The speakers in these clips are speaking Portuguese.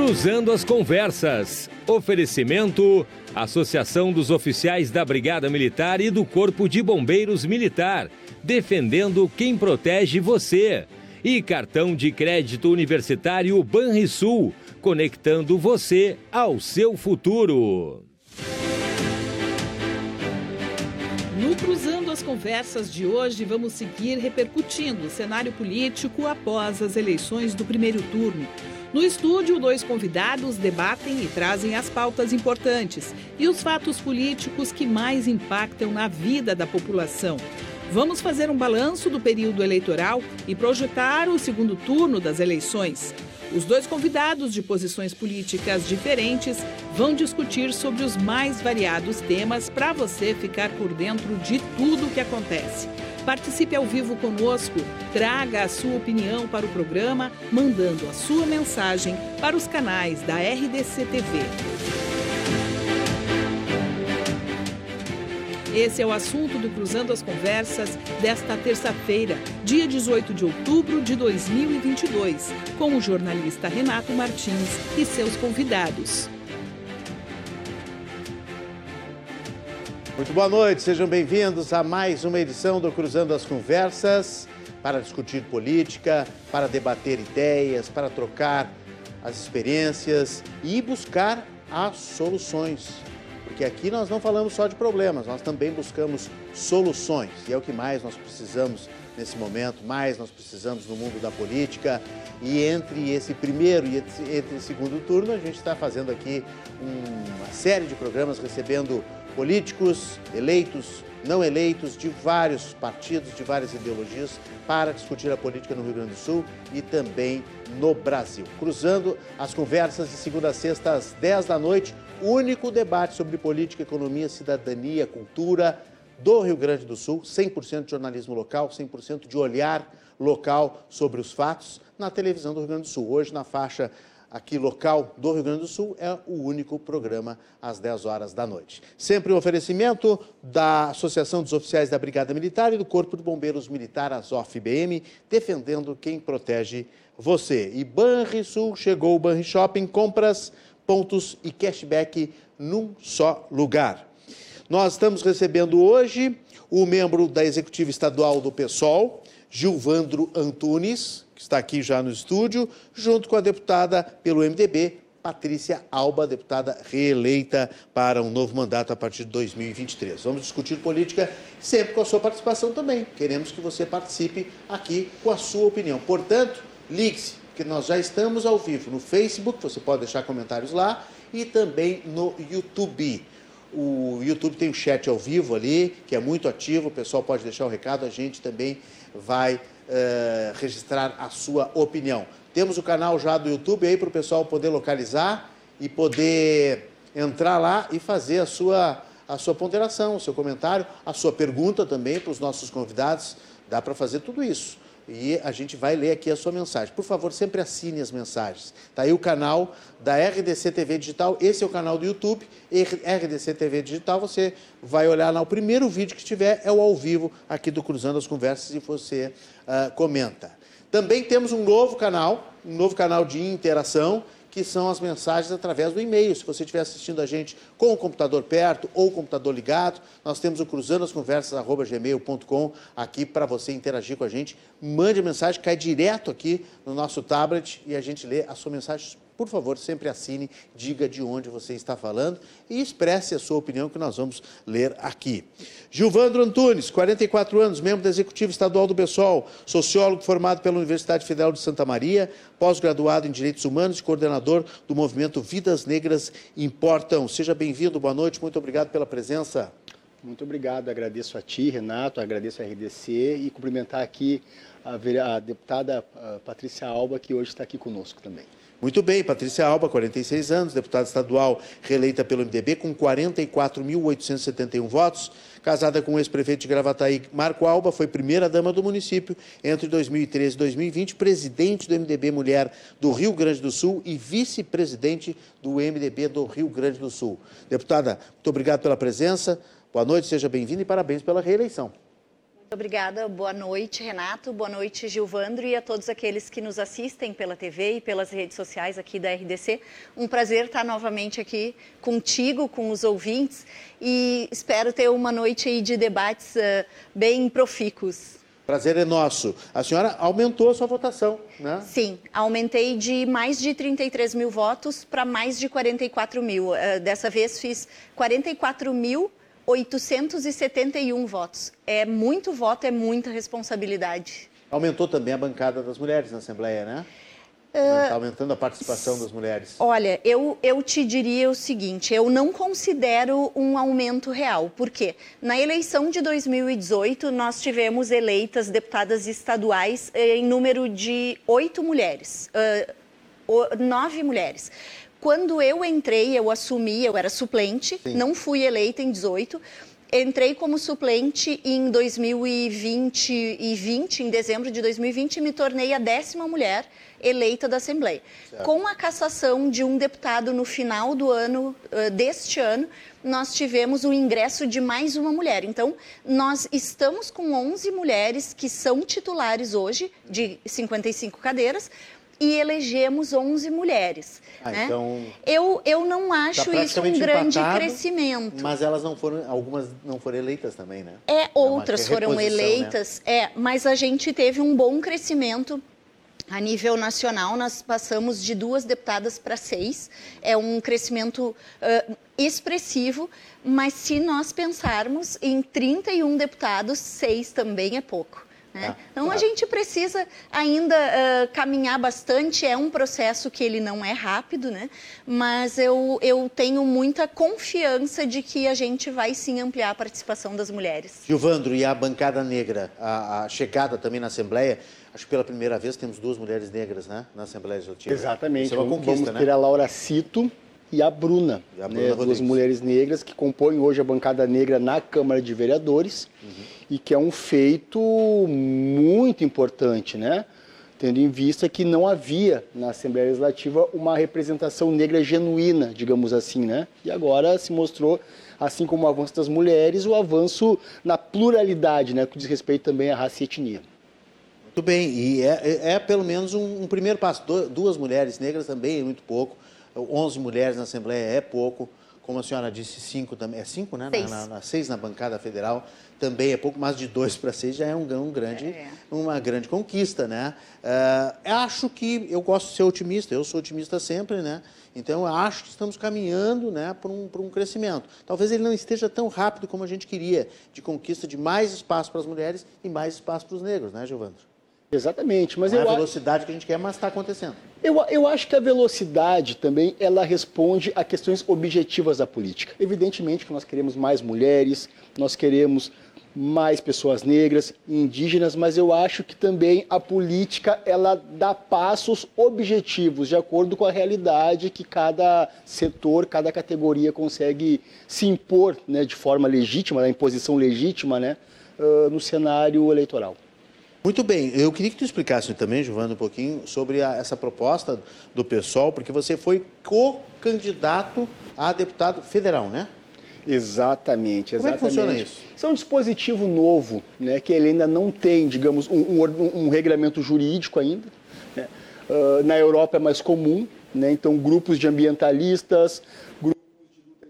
Cruzando as Conversas. Oferecimento: Associação dos Oficiais da Brigada Militar e do Corpo de Bombeiros Militar. Defendendo quem protege você. E cartão de crédito universitário Banrisul. Conectando você ao seu futuro. No Cruzando as Conversas de hoje, vamos seguir repercutindo o cenário político após as eleições do primeiro turno. No estúdio, dois convidados debatem e trazem as pautas importantes e os fatos políticos que mais impactam na vida da população. Vamos fazer um balanço do período eleitoral e projetar o segundo turno das eleições. Os dois convidados de posições políticas diferentes vão discutir sobre os mais variados temas para você ficar por dentro de tudo o que acontece. Participe ao vivo conosco, traga a sua opinião para o programa, mandando a sua mensagem para os canais da RDC TV. Esse é o assunto do Cruzando as Conversas desta terça-feira, dia 18 de outubro de 2022, com o jornalista Renato Martins e seus convidados. Muito boa noite, sejam bem-vindos a mais uma edição do Cruzando as Conversas para discutir política, para debater ideias, para trocar as experiências e buscar as soluções. Porque aqui nós não falamos só de problemas, nós também buscamos soluções e é o que mais nós precisamos nesse momento, mais nós precisamos no mundo da política. E entre esse primeiro e entre esse segundo turno, a gente está fazendo aqui uma série de programas recebendo políticos eleitos, não eleitos, de vários partidos, de várias ideologias, para discutir a política no Rio Grande do Sul e também no Brasil. Cruzando as conversas de segunda a sexta às 10 da noite, único debate sobre política, economia, cidadania, cultura do Rio Grande do Sul, 100% de jornalismo local, 100% de olhar local sobre os fatos na televisão do Rio Grande do Sul. Hoje, na faixa aqui local do Rio Grande do Sul, é o único programa às 10 horas da noite. Sempre um oferecimento da Associação dos Oficiais da Brigada Militar e do Corpo de Bombeiros Militar, ASOF-BM, defendendo quem protege você. E Banrisul chegou o Banri Shopping, compras, pontos e cashback num só lugar. Nós estamos recebendo hoje o membro da Executiva Estadual do PSOL, Gilvandro Antunes, que está aqui já no estúdio, junto com a deputada pelo MDB, Patrícia Alba, deputada reeleita para um novo mandato a partir de 2023. Vamos discutir política sempre com a sua participação também. Queremos que você participe aqui com a sua opinião. Portanto, ligue-se, porque nós já estamos ao vivo no Facebook, você pode deixar comentários lá, e também no YouTube. O YouTube tem um chat ao vivo ali, que é muito ativo, o pessoal pode deixar o recado, a gente também vai uh, registrar a sua opinião. Temos o canal já do YouTube aí para o pessoal poder localizar e poder entrar lá e fazer a sua, a sua ponderação, o seu comentário, a sua pergunta também para os nossos convidados. Dá para fazer tudo isso e a gente vai ler aqui a sua mensagem. Por favor, sempre assine as mensagens. Está aí o canal da RDC TV Digital, esse é o canal do YouTube, RDC TV Digital, você vai olhar lá, o primeiro vídeo que tiver é o ao vivo aqui do Cruzando as Conversas e você uh, comenta. Também temos um novo canal, um novo canal de interação, que são as mensagens através do e-mail. Se você estiver assistindo a gente com o computador perto ou o computador ligado, nós temos o cruzando as conversas gmail.com aqui para você interagir com a gente. Mande mensagem, cai direto aqui no nosso tablet e a gente lê a sua mensagem por favor, sempre assine, diga de onde você está falando e expresse a sua opinião que nós vamos ler aqui. Gilvandro Antunes, 44 anos, membro da Executiva Estadual do PSOL, sociólogo formado pela Universidade Federal de Santa Maria, pós-graduado em Direitos Humanos e coordenador do movimento Vidas Negras Importam. Seja bem-vindo, boa noite, muito obrigado pela presença. Muito obrigado, agradeço a ti, Renato, agradeço a RDC e cumprimentar aqui a, a deputada Patrícia Alba, que hoje está aqui conosco também. Muito bem, Patrícia Alba, 46 anos, deputada estadual reeleita pelo MDB com 44.871 votos. Casada com o ex-prefeito de Gravataí, Marco Alba, foi primeira-dama do município entre 2013 e 2020, presidente do MDB Mulher do Rio Grande do Sul e vice-presidente do MDB do Rio Grande do Sul. Deputada, muito obrigado pela presença. Boa noite, seja bem-vinda e parabéns pela reeleição. Obrigada, boa noite, Renato, boa noite, Gilvandro, e a todos aqueles que nos assistem pela TV e pelas redes sociais aqui da RDC. Um prazer estar novamente aqui contigo, com os ouvintes, e espero ter uma noite de debates uh, bem profícuos. Prazer é nosso. A senhora aumentou a sua votação, né? Sim, aumentei de mais de 33 mil votos para mais de 44 mil. Uh, dessa vez fiz 44 mil 871 votos. É muito voto, é muita responsabilidade. Aumentou também a bancada das mulheres na Assembleia, né? Está aumentando a participação das mulheres. Olha, eu, eu te diria o seguinte: eu não considero um aumento real. Por quê? Na eleição de 2018, nós tivemos eleitas deputadas estaduais eh, em número de oito mulheres, uh, nove mulheres. Quando eu entrei, eu assumi, eu era suplente, Sim. não fui eleita em 18. Entrei como suplente em 2020 e 20, em dezembro de 2020, e me tornei a décima mulher eleita da Assembleia. Certo. Com a cassação de um deputado no final do ano, deste ano, nós tivemos o ingresso de mais uma mulher. Então, nós estamos com 11 mulheres que são titulares hoje, de 55 cadeiras, e elegemos 11 mulheres. Ah, né? então, eu, eu não tá acho tá isso um grande empatado, crescimento. Mas elas não foram, algumas não foram eleitas também, né? É, é outras é foram né? eleitas, né? é, mas a gente teve um bom crescimento a nível nacional, nós passamos de duas deputadas para seis. É um crescimento uh, expressivo, mas se nós pensarmos em 31 deputados, seis também é pouco. Né? Ah, então claro. a gente precisa ainda uh, caminhar bastante, é um processo que ele não é rápido, né? mas eu, eu tenho muita confiança de que a gente vai sim ampliar a participação das mulheres. Gilvandro, e a bancada negra, a, a chegada também na Assembleia, acho que pela primeira vez temos duas mulheres negras né, na Assembleia Legislativa. Exatamente, Isso é uma conquista, vamos né? ter a Laura Cito e a Bruna, e a Bruna né, duas mulheres negras que compõem hoje a bancada negra na Câmara de Vereadores. Uhum e que é um feito muito importante, né? Tendo em vista que não havia na Assembleia Legislativa uma representação negra genuína, digamos assim, né? E agora se mostrou, assim como o avanço das mulheres, o avanço na pluralidade, né? Que diz respeito também à raça e etnia. Muito bem, e é, é, é pelo menos um, um, primeiro passo. Duas mulheres negras também é muito pouco, 11 mulheres na Assembleia é pouco como a senhora disse, cinco também. É cinco, né? Seis. Na, na, seis na bancada federal também é pouco, mas de dois para seis já é um, um grande, é. uma grande conquista, né? Uh, acho que eu gosto de ser otimista, eu sou otimista sempre, né? Então, eu acho que estamos caminhando né, para um, um crescimento. Talvez ele não esteja tão rápido como a gente queria, de conquista de mais espaço para as mulheres e mais espaço para os negros, né, Giovandro? Exatamente, mas não eu é a velocidade acho... que a gente quer, mas está acontecendo. Eu, eu acho que a velocidade também ela responde a questões objetivas da política. Evidentemente que nós queremos mais mulheres, nós queremos mais pessoas negras, indígenas, mas eu acho que também a política ela dá passos objetivos de acordo com a realidade que cada setor, cada categoria consegue se impor, né, de forma legítima, na imposição legítima, né, uh, no cenário eleitoral. Muito bem, eu queria que tu explicasse também, Giovana, um pouquinho sobre a, essa proposta do PSOL, porque você foi co-candidato a deputado federal, né? Exatamente, exatamente. Como é que funciona isso? Isso é um dispositivo novo, né, que ele ainda não tem, digamos, um, um, um regulamento jurídico ainda. Né? Uh, na Europa é mais comum, né? então grupos de ambientalistas,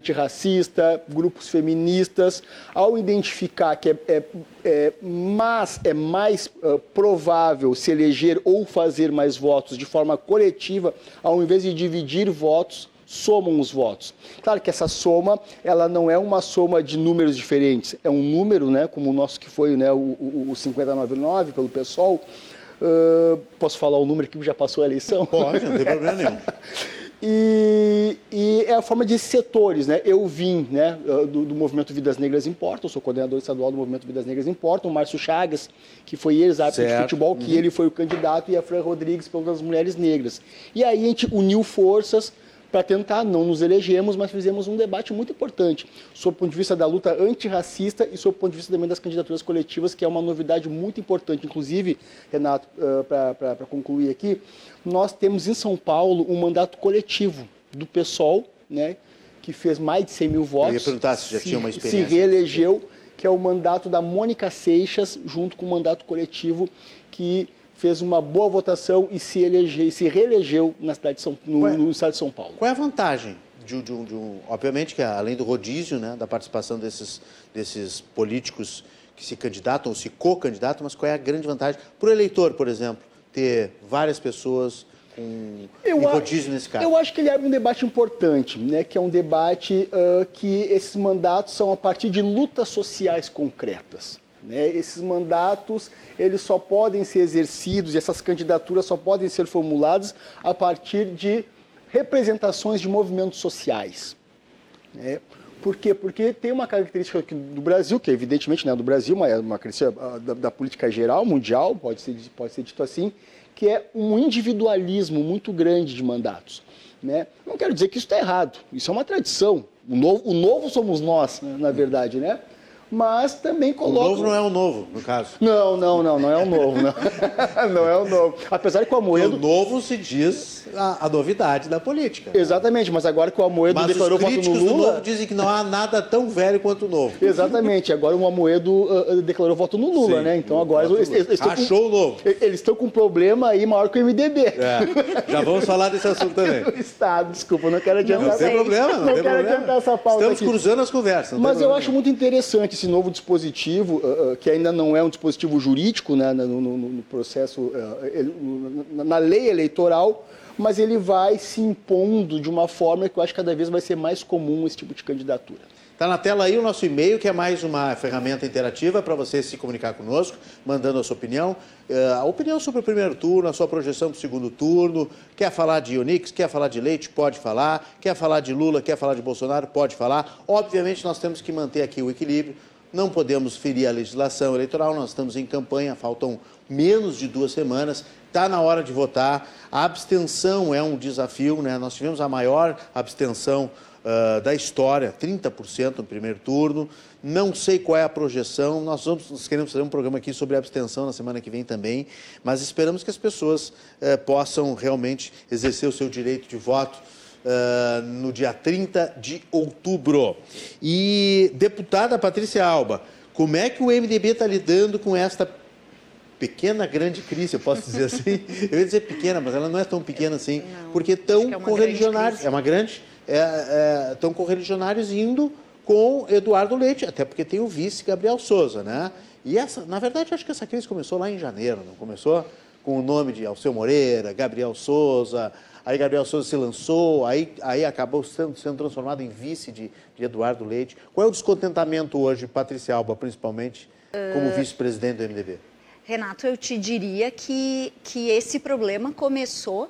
antirracista, grupos feministas, ao identificar que é, é, é, mas é mais uh, provável se eleger ou fazer mais votos de forma coletiva, ao invés de dividir votos, somam os votos. Claro que essa soma, ela não é uma soma de números diferentes, é um número, né, como o nosso que foi né, o, o, o 599 pelo PSOL. Uh, posso falar o número que já passou a eleição? Pode, não tem problema nenhum. E, e, é a forma de setores, né? Eu vim né, do, do, Movimento Vidas Negras Importam, sou coordenador estadual do Movimento Vidas Negras Importam, o Márcio Chagas, que foi ex-árbitro de futebol, que uhum. ele foi o candidato, e a Fran Rodrigues pelas mulheres negras. E aí a gente uniu forças para tentar, não nos elegemos, mas fizemos um debate muito importante sob o ponto de vista da luta antirracista e sob o ponto de vista também das candidaturas coletivas, que é uma novidade muito importante. Inclusive, Renato, uh, para concluir aqui, nós temos em São Paulo um mandato coletivo do PSOL, né, que fez mais de 100 mil votos. Eu ia perguntar se já tinha uma experiência. Se reelegeu que é o mandato da Mônica Seixas, junto com o mandato coletivo que fez uma boa votação e se, elegeu, se reelegeu na cidade de São, no, é, no estado de São Paulo. Qual é a vantagem de, de, de obviamente que além do rodízio, né, da participação desses, desses políticos que se candidatam ou se co-candidatam, mas qual é a grande vantagem para o eleitor, por exemplo, ter várias pessoas com eu rodízio nesse caso? Eu acho que ele abre um debate importante, né, que é um debate uh, que esses mandatos são a partir de lutas sociais concretas. Né? Esses mandatos eles só podem ser exercidos, e essas candidaturas só podem ser formuladas a partir de representações de movimentos sociais. Né? Por quê? Porque tem uma característica do Brasil, que evidentemente não é do Brasil, mas é uma característica ah, da, da, política geral, mundial, pode ser, pode ser dito assim, que é um individualismo muito grande de mandatos. Né? Não quero dizer que isso está errado, isso é uma tradição. O novo, o novo somos nós, na verdade, né? Mas também coloca. O novo não é o novo, no caso. Não, não, não, não é o novo, não. não é o novo. Apesar que o Amoedo. O novo se diz a, a novidade da política. Exatamente, mas agora que o Amoedo mas declarou voto no Lula. Do novo dizem que não há nada tão velho quanto o novo. Exatamente, agora o Amoedo uh, declarou voto no Lula, Sim, né? Então agora eles, eles, eles Achou com, o novo. Eles estão com um problema aí maior que o MDB. É, já vamos falar desse assunto também. Estado, desculpa, não quero adiantar. Não, não tem problema, não, não tem quero problema. adiantar essa pauta. Estamos aqui. cruzando as conversas. Mas eu acho muito interessante esse novo dispositivo, uh, que ainda não é um dispositivo jurídico né, no, no, no processo, uh, na lei eleitoral, mas ele vai se impondo de uma forma que eu acho que cada vez vai ser mais comum esse tipo de candidatura. Está na tela aí o nosso e-mail, que é mais uma ferramenta interativa para você se comunicar conosco, mandando a sua opinião. A opinião sobre o primeiro turno, a sua projeção para o segundo turno. Quer falar de Onix, quer falar de Leite, pode falar. Quer falar de Lula, quer falar de Bolsonaro, pode falar. Obviamente, nós temos que manter aqui o equilíbrio. Não podemos ferir a legislação eleitoral, nós estamos em campanha, faltam menos de duas semanas, está na hora de votar. A abstenção é um desafio, né? Nós tivemos a maior abstenção uh, da história, 30% no primeiro turno. Não sei qual é a projeção. Nós, vamos, nós queremos fazer um programa aqui sobre abstenção na semana que vem também, mas esperamos que as pessoas uh, possam realmente exercer o seu direito de voto uh, no dia 30 de outubro. E deputada Patrícia Alba, como é que o MDB está lidando com esta pequena, grande crise, eu posso dizer assim? eu ia dizer pequena, mas ela não é tão pequena assim, não, porque estão é correligionários. É uma grande? Estão é, é, correligionários indo com Eduardo Leite, até porque tem o vice Gabriel Souza, né? E essa, na verdade, acho que essa crise começou lá em janeiro, não começou com o nome de Alceu Moreira, Gabriel Souza, aí Gabriel Souza se lançou, aí, aí acabou sendo, sendo transformado em vice de, de Eduardo Leite. Qual é o descontentamento hoje, Patrícia Alba, principalmente, como uh... vice-presidente do MDB? Renato, eu te diria que, que esse problema começou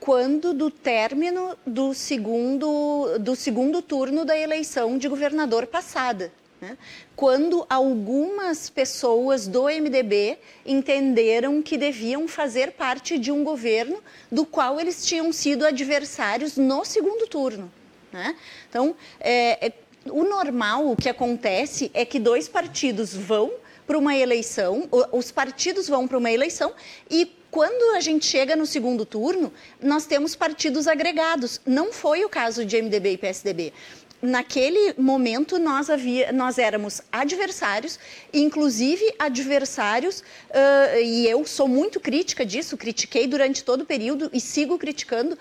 quando do término do segundo, do segundo turno da eleição de governador passada. Né? Quando algumas pessoas do MDB entenderam que deviam fazer parte de um governo do qual eles tinham sido adversários no segundo turno. Né? Então, é, é, o normal, o que acontece é que dois partidos vão para uma eleição, os partidos vão para uma eleição e quando a gente chega no segundo turno, nós temos partidos agregados. Não foi o caso de MDB e PSDB naquele momento nós, havia, nós éramos adversários, inclusive adversários, uh, e eu sou muito crítica disso, critiquei durante todo o período e sigo criticando.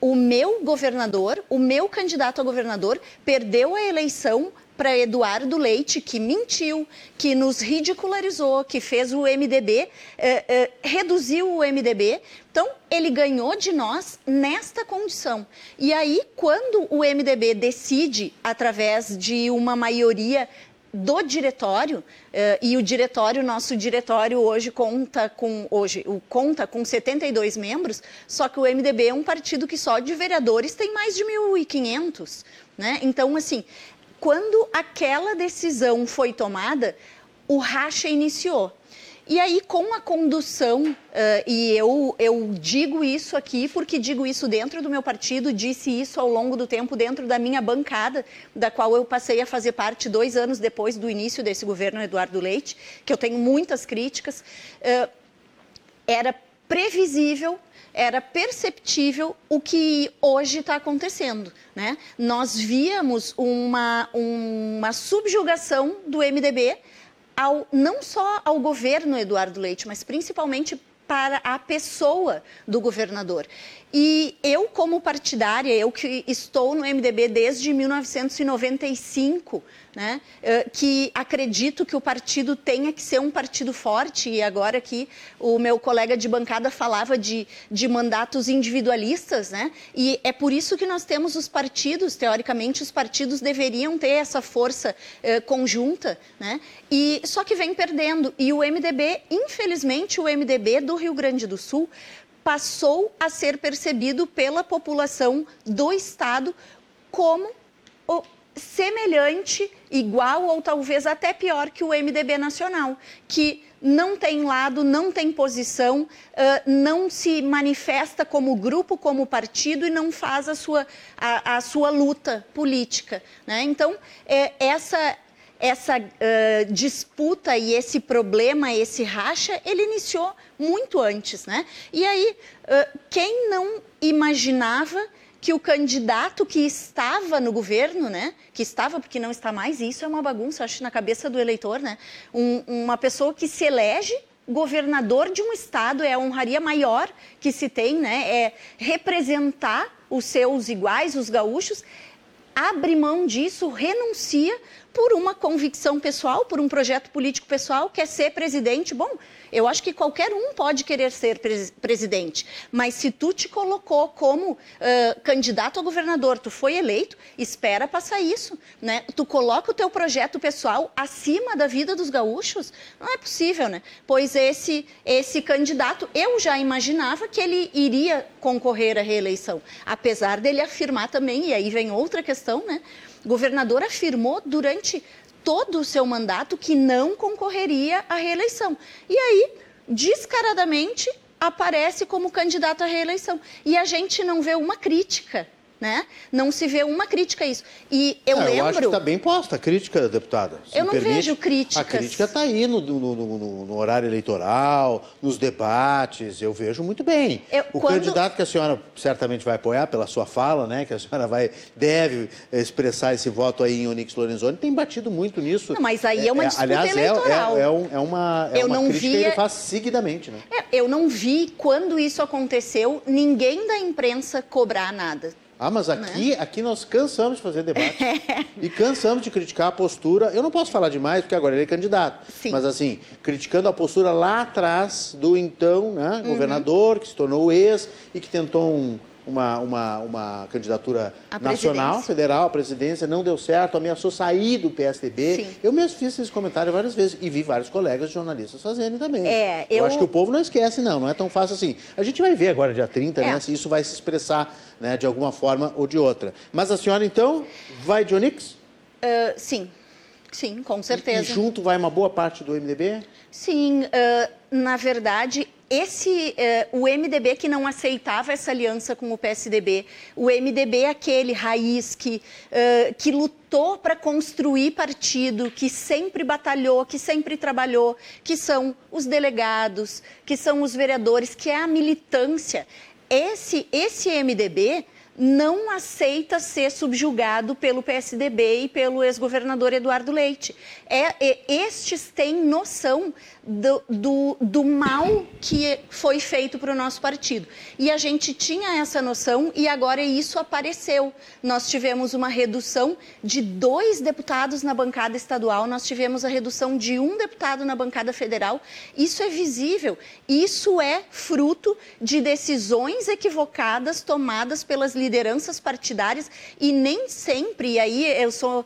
O meu governador, o meu candidato a governador, perdeu a eleição para Eduardo Leite, que mentiu, que nos ridicularizou, que fez o MDB, eh, eh, reduziu o MDB. Então, ele ganhou de nós nesta condição. E aí, quando o MDB decide, através de uma maioria do diretório, eh, e o diretório, nosso diretório hoje conta com, hoje, conta com 72 membros, só que o MDB é um partido que só de vereadores tem mais de 1.500. Né? Então, assim, quando aquela decisão foi tomada, o racha iniciou. E aí, com a condução, uh, e eu, eu digo isso aqui porque digo isso dentro do meu partido, disse isso ao longo do tempo dentro da minha bancada, da qual eu passei a fazer parte dois anos depois do início desse governo Eduardo Leite, que eu tenho muitas críticas. Uh, era previsível, era perceptível o que hoje está acontecendo. Né? Nós víamos uma, uma subjugação do MDB ao, não só ao governo Eduardo Leite, mas principalmente para a pessoa do governador. E eu, como partidária, eu que estou no MDB desde 1995, né, eh, que acredito que o partido tenha que ser um partido forte, e agora que o meu colega de bancada falava de, de mandatos individualistas, né, e é por isso que nós temos os partidos, teoricamente, os partidos deveriam ter essa força eh, conjunta, né, e só que vem perdendo. E o MDB, infelizmente, o MDB do Rio Grande do Sul, passou a ser percebido pela população do Estado como semelhante, igual ou talvez até pior que o MDB nacional, que não tem lado, não tem posição, não se manifesta como grupo, como partido e não faz a sua, a, a sua luta política. Né? Então, é, essa essa uh, disputa e esse problema, esse racha, ele iniciou muito antes, né? E aí, uh, quem não imaginava que o candidato que estava no governo, né, que estava porque não está mais, e isso é uma bagunça, acho, na cabeça do eleitor, né, um, uma pessoa que se elege governador de um estado é a honraria maior que se tem, né, é representar os seus iguais, os gaúchos, abre mão disso, renuncia por uma convicção pessoal, por um projeto político pessoal, quer ser presidente. Bom, eu acho que qualquer um pode querer ser presidente, mas se tu te colocou como uh, candidato a governador, tu foi eleito, espera passar isso, né? Tu coloca o teu projeto pessoal acima da vida dos gaúchos, não é possível, né? Pois esse esse candidato, eu já imaginava que ele iria concorrer à reeleição, apesar dele afirmar também, e aí vem outra questão, né? O governador afirmou durante todo o seu mandato que não concorreria à reeleição. E aí, descaradamente, aparece como candidato à reeleição. E a gente não vê uma crítica né? Não se vê uma crítica a isso. E eu ah, lembro. Eu acho que está bem posta a crítica, deputada. eu não permite. vejo críticas. A crítica está aí no, no, no, no, horário eleitoral, nos debates. Eu vejo muito bem. Eu, o quando... candidato que a senhora certamente vai apoiar pela sua fala, né? Que a senhora vai deve expressar esse voto aí em Onix Lorenzoni, tem batido muito nisso. Não, mas aí é uma disputa aliás, é, eleitoral. É, é, um, é uma, é eu uma não crítica via... que ele faz seguidamente, né? É, eu não vi quando isso aconteceu ninguém da imprensa cobrar nada. Ah, mas aqui, né? aqui nós cansamos de fazer debate. e cansamos de criticar a postura. Eu não posso falar demais, porque agora ele é candidato. Sim. Mas assim, criticando a postura lá atrás do então né, uhum. governador, que se tornou ex e que tentou um uma, uma, uma candidatura nacional, federal, à presidência, não deu certo, ameaçou sair do PSDB. Sim. Eu mesmo fiz esse comentário várias vezes e vi vários colegas jornalistas fazendo também. É, eu... eu... acho que o povo não esquece, não, não é tão fácil assim. A gente vai ver agora, dia 30, né, é. né, se isso vai se expressar né, de alguma forma ou de outra. Mas a senhora, então, vai de Onix? Uh, sim. Sim, com certeza. E, e junto vai uma boa parte do MDB? Sim, uh, na verdade, esse uh, o MDB que não aceitava essa aliança com o PSDB, o MDB é aquele raiz que, uh, que lutou para construir partido, que sempre batalhou, que sempre trabalhou, que são os delegados, que são os vereadores, que é a militância. Esse, esse MDB não aceita ser subjugado pelo PSDB e pelo ex-governador Eduardo Leite. É, é, estes têm noção do, do, do mal que foi feito para o nosso partido. E a gente tinha essa noção e agora isso apareceu. Nós tivemos uma redução de dois deputados na bancada estadual, nós tivemos a redução de um deputado na bancada federal. Isso é visível. Isso é fruto de decisões equivocadas tomadas pelas lideranças partidárias e nem sempre, e aí eu sou, uh,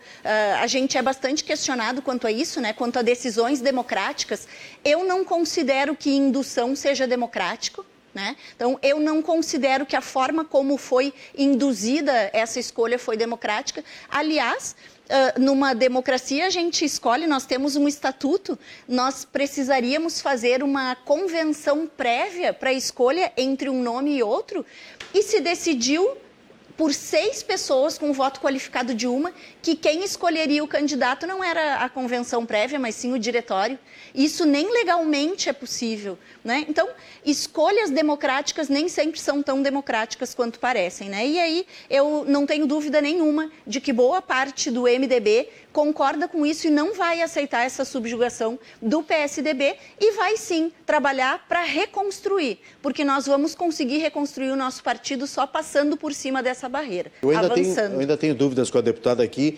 a gente é bastante questionado quanto a isso, né, quanto a decisões democráticas. Eu não considero que indução seja democrático. Né? Então, eu não considero que a forma como foi induzida essa escolha foi democrática. Aliás, Uh, numa democracia a gente escolhe, nós temos um estatuto, nós precisaríamos fazer uma convenção prévia para a escolha entre um nome e outro, e se decidiu por seis pessoas com voto qualificado de uma, que quem escolheria o candidato não era a convenção prévia, mas sim o diretório. Isso nem legalmente é possível. Né? Então, escolhas democráticas nem sempre são tão democráticas quanto parecem. Né? E aí eu não tenho dúvida nenhuma de que boa parte do MDB concorda com isso e não vai aceitar essa subjugação do PSDB e vai sim trabalhar para reconstruir, porque nós vamos conseguir reconstruir o nosso partido só passando por cima dessa barreira, eu ainda avançando. Tenho, eu ainda tenho dúvidas com a deputada aqui,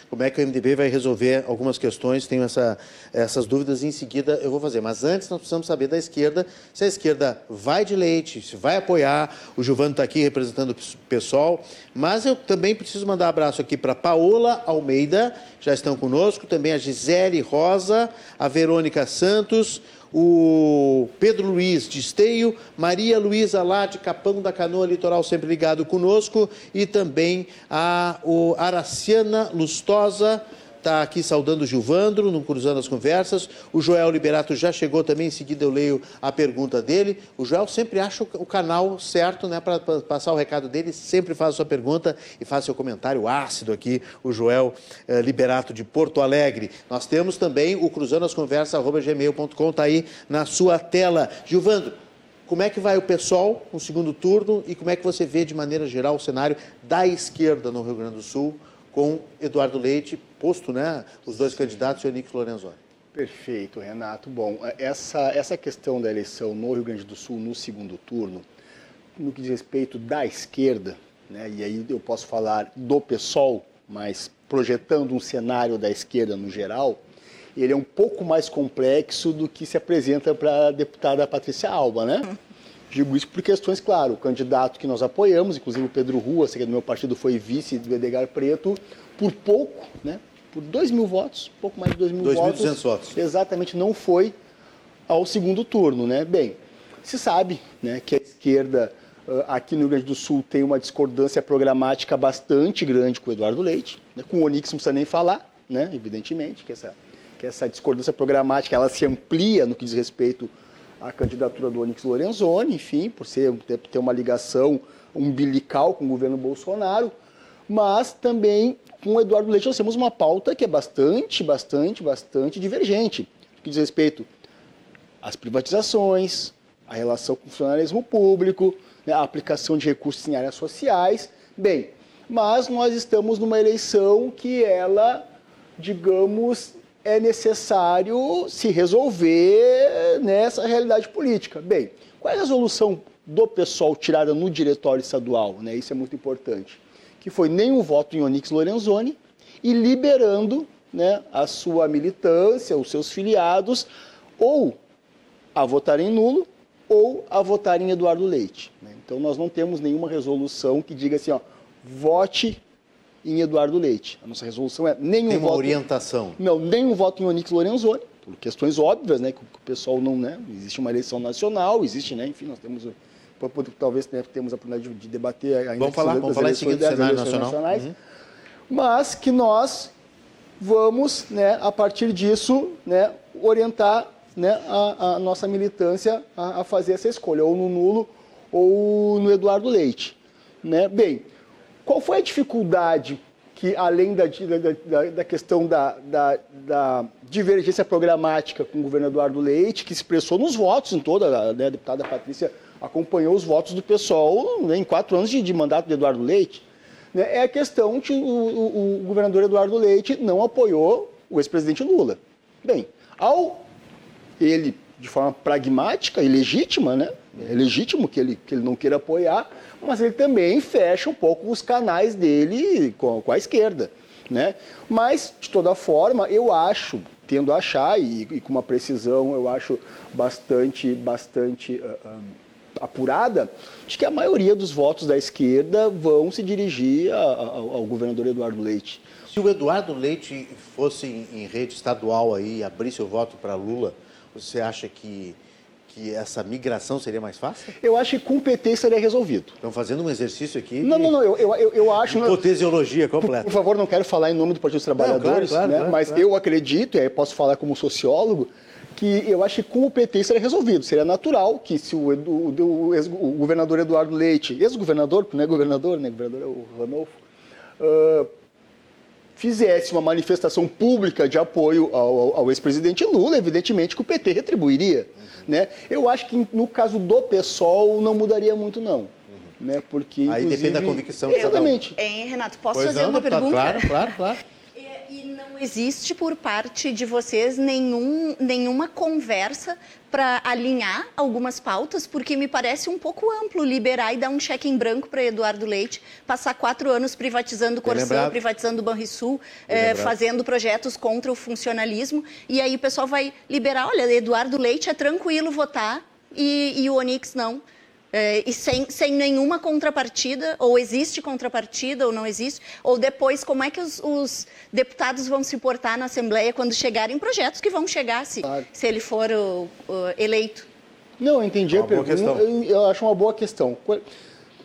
como é que o MDB vai resolver algumas questões, tenho essa, essas dúvidas em seguida eu vou fazer. Mas antes nós precisamos saber da esquerda, se a esquerda vai de leite, se vai apoiar, o Giovanni está aqui representando o pessoal, mas eu também preciso mandar um abraço aqui para Paola Almeida, já estão conosco, também a Gisele Rosa, a Verônica Santos, o Pedro Luiz de Esteio, Maria Luísa lá de Capão da Canoa Litoral, sempre ligado conosco, e também a o Araciana Lustosa, está aqui saudando o Gilvandro, no Cruzando as Conversas. O Joel Liberato já chegou também, em seguida eu leio a pergunta dele. O Joel sempre acha o canal certo né, para passar o recado dele, sempre faz a sua pergunta e faz seu comentário ácido aqui, o Joel eh, Liberato de Porto Alegre. Nós temos também o Cruzando as Conversas, gmail.com, está aí na sua tela. Gilvandro, como é que vai o pessoal no segundo turno e como é que você vê de maneira geral o cenário da esquerda no Rio Grande do Sul? Com Eduardo Leite, posto, né, os dois candidatos e o Henrique Lorenzoni. Perfeito, Renato. Bom, essa, essa questão da eleição no Rio Grande do Sul no segundo turno, no que diz respeito da esquerda, né, e aí eu posso falar do PSOL, mas projetando um cenário da esquerda no geral, ele é um pouco mais complexo do que se apresenta para a deputada Patrícia Alba, né? Digo isso por questões, claro, o candidato que nós apoiamos, inclusive o Pedro Rua, que é do meu partido, foi vice do Edgar Preto, por pouco, né? Por 2 mil votos, pouco mais de 2 mil 2. votos. 2.200 votos. Exatamente, não foi ao segundo turno, né? Bem, se sabe né, que a esquerda aqui no Rio Grande do Sul tem uma discordância programática bastante grande com o Eduardo Leite, né? com o Onix não precisa nem falar, né? evidentemente, que essa, que essa discordância programática ela se amplia no que diz respeito a candidatura do Onyx Lorenzoni, enfim, por ser, ter uma ligação umbilical com o governo Bolsonaro, mas também com o Eduardo Leite nós temos uma pauta que é bastante, bastante, bastante divergente, que diz respeito às privatizações, a relação com o funcionalismo público, né, a aplicação de recursos em áreas sociais. Bem, mas nós estamos numa eleição que ela, digamos, é necessário se resolver nessa realidade política. Bem, qual é a resolução do pessoal tirada no diretório estadual? Né? Isso é muito importante. Que foi nenhum voto em Onyx Lorenzoni e liberando né, a sua militância, os seus filiados, ou a votar em nulo ou a votar em Eduardo Leite. Né? Então nós não temos nenhuma resolução que diga assim, ó, vote em Eduardo Leite. A nossa resolução é nenhum Tem uma voto. orientação. Não, nenhum voto em Onix Lorenzoni, por questões óbvias, né? Que o pessoal não, né? Existe uma eleição nacional, existe, né? Enfim, nós temos. Talvez né, temos a oportunidade de debater ainda vamos falar, vamos falar em seguida do cenário nacional. nacionais, uhum. mas que nós vamos, né, a partir disso, né, orientar né, a, a nossa militância a, a, fazer essa escolha, ou no nulo ou no Eduardo Leite. Né? Bem, qual foi a dificuldade que, além da, da, da questão da, da, da, divergência programática com o governo Eduardo Leite, que expressou nos votos em toda, né, a deputada Patrícia acompanhou os votos do pessoal né, em quatro anos de, de, mandato de Eduardo Leite, né, é a questão que o, o, o governador Eduardo Leite não apoiou o ex-presidente Lula. Bem, ao ele, de forma pragmática e legítima, né, é legítimo que ele, que ele não queira apoiar, mas ele também fecha um pouco os canais dele com, com a esquerda. Né? Mas, de toda forma, eu acho, tendo a achar, e, e com uma precisão, eu acho bastante, bastante uh, uh, apurada, de que a maioria dos votos da esquerda vão se dirigir a, a, ao governador Eduardo Leite. Se o Eduardo Leite fosse em, em rede estadual aí abrisse o voto para Lula, você acha que que essa migração seria mais fácil? Eu acho que com o PT seria resolvido. Estão fazendo um exercício aqui. Não, de... não, não, eu, eu, eu acho. Hipotesiologia completa. Por, por, favor, não quero falar em nome do Partido dos Trabalhadores, não, claro, claro, né? claro, mas eu acredito, e aí posso falar como sociólogo, que eu acho que com o PT seria resolvido. Seria natural que se o, o, o, o governador Eduardo Leite, ex-governador, não é governador, né? Governador é o Ranolfo, uh, fizesse uma manifestação pública de apoio ao, ao ex-presidente Lula, evidentemente que o PT retribuiria. Né? Eu acho que no caso do PSOL não mudaria muito, não. Né? Porque, Aí depende da convicção. Exatamente. Hein, Renato, posso pois fazer não, uma pergunta? Claro, claro, claro existe por parte de vocês nenhum, nenhuma conversa para alinhar algumas pautas, porque me parece um pouco amplo liberar e dar um cheque em branco para Eduardo Leite, passar quatro anos privatizando o Corsã, privatizando o Banrisul, eh, fazendo projetos contra o funcionalismo, e aí o pessoal vai liberar, olha, Eduardo Leite é tranquilo votar e, e o Onix não. É, e sem, sem nenhuma contrapartida, ou existe contrapartida ou não existe, ou depois como é que os, os deputados vão se portar na Assembleia quando chegarem projetos que vão chegar se, claro. se ele for o, o eleito. Não, eu entendi uma a pergunta. Eu, eu acho uma boa questão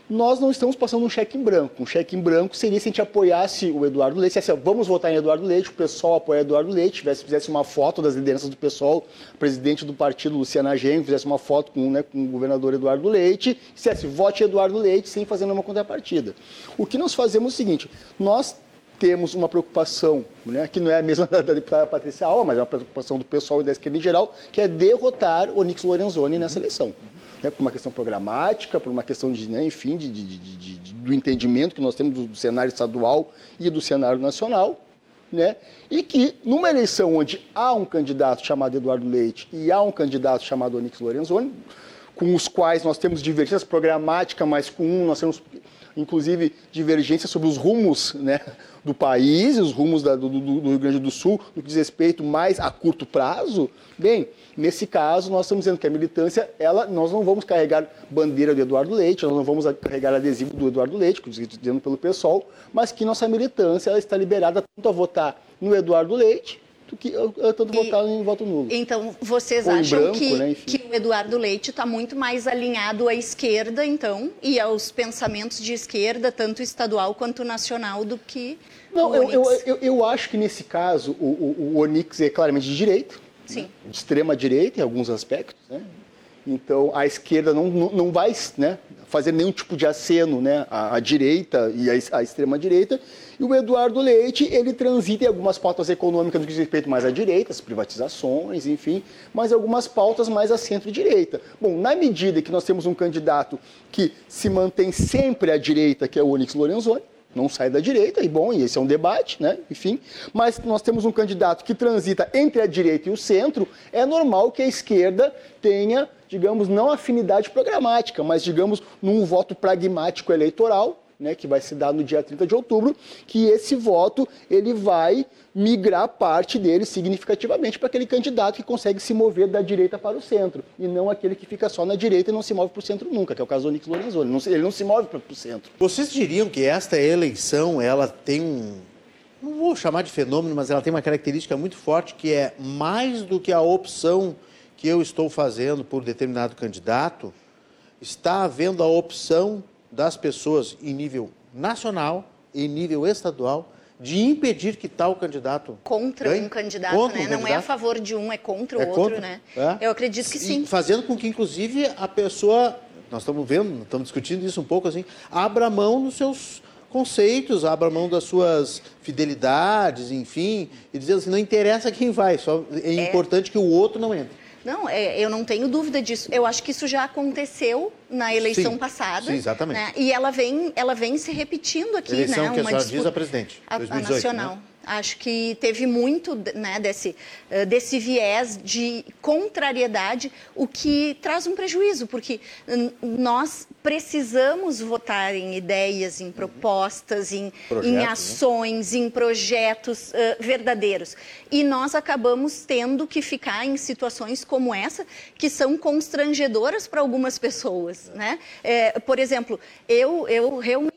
nós não estamos passando um cheque em branco. Um cheque em branco seria se a gente apoiasse o Eduardo Leite, se assim, vamos votar em Eduardo Leite, o pessoal apoia Eduardo Leite, tivesse, fizesse uma foto das lideranças do pessoal, presidente do partido, Luciana Genro, fizesse uma foto com, né, com o governador Eduardo Leite, dissesse vote Eduardo Leite sem fazer nenhuma contrapartida. O que nós fazemos é o seguinte, nós temos uma preocupação, né, que não é a mesma da, deputada Patrícia Alva, mas é uma preocupação do pessoal e da esquerda em geral, que é derrotar o Nix Lorenzoni nessa eleição né, por uma questão programática, por uma questão de, né, enfim, de, de, de, do entendimento que nós temos do, do, cenário estadual e do cenário nacional, né, e que numa eleição onde há um candidato chamado Eduardo Leite e há um candidato chamado Onix Lorenzoni, com os quais nós temos divergências programáticas, mas com um nós temos inclusive divergências sobre os rumos né, do país, os rumos da, do, do, Rio Grande do Sul, no que diz respeito mais a curto prazo, bem, nesse caso nós estamos dizendo que a militância, ela, nós não vamos carregar bandeira do Eduardo Leite, nós não vamos carregar adesivo do Eduardo Leite, dizendo pelo pessoal, mas que nossa militância ela está liberada tanto a votar no Eduardo Leite, do que tanto e, votar em voto nulo. Então, vocês acham branco, que, né, que o Eduardo Leite está muito mais alinhado à esquerda, então, e aos pensamentos de esquerda, tanto estadual quanto nacional, do que Não, eu, eu, eu, eu, acho que nesse caso o, o, o Onix é claramente de direita, Sim. Né, de extrema direita em alguns aspectos, né? Então, a esquerda não, não, não vai né, fazer nenhum tipo de aceno né, à, à direita e à, à extrema-direita. E o Eduardo Leite, ele transita em algumas pautas econômicas no que diz respeito mais à direita, as privatizações, enfim, mas algumas pautas mais à centro-direita. Bom, na medida que nós temos um candidato que se mantém sempre à direita, que é o Onyx Lorenzoni, não sai da direita, e bom, e esse é um debate, né? enfim, mas nós temos um candidato que transita entre a direita e o centro, é normal que a esquerda tenha, digamos, não afinidade programática, mas, digamos, num voto pragmático eleitoral, né, que vai se dar no dia 30 de outubro, que esse voto ele vai migrar parte dele significativamente para aquele candidato que consegue se mover da direita para o centro, e não aquele que fica só na direita e não se move para o centro nunca, que é o caso do Onyx Lorenzoni. Ele não se move para o centro. Vocês diriam que esta eleição ela tem um não vou chamar de fenômeno, mas ela tem uma característica muito forte que é mais do que a opção que eu estou fazendo por determinado candidato, está havendo a opção das pessoas em nível nacional e em nível estadual de impedir que tal candidato contra ganhe, um candidato, contra né? Um não candidato. é a favor de um, é contra o é outro, contra, né? É. Eu acredito que sim. E fazendo com que inclusive a pessoa, nós estamos vendo, estamos discutindo isso um pouco assim, abra mão dos seus conceitos, abra mão das suas fidelidades, enfim, e dizendo assim, não interessa quem vai, só é, é. importante que o outro não entre. Não, é, eu não tenho dúvida disso. Eu acho que isso já aconteceu na eleição sim, passada. Sim, exatamente. Né? E ela vem, ela vem se repetindo aqui, eleição né? que a senhora diz a presidente, 2018, a, a nacional. Né? Acho que teve muito né, desse, eh, desse viés de contrariedade, o que traz um prejuízo, porque nós precisamos votar em ideias, em propostas, em, em né? ações, né? em projetos uh, verdadeiros. E nós acabamos tendo que ficar em situações como essa, que são constrangedoras para algumas pessoas. Né? É, por exemplo, eu, eu realmente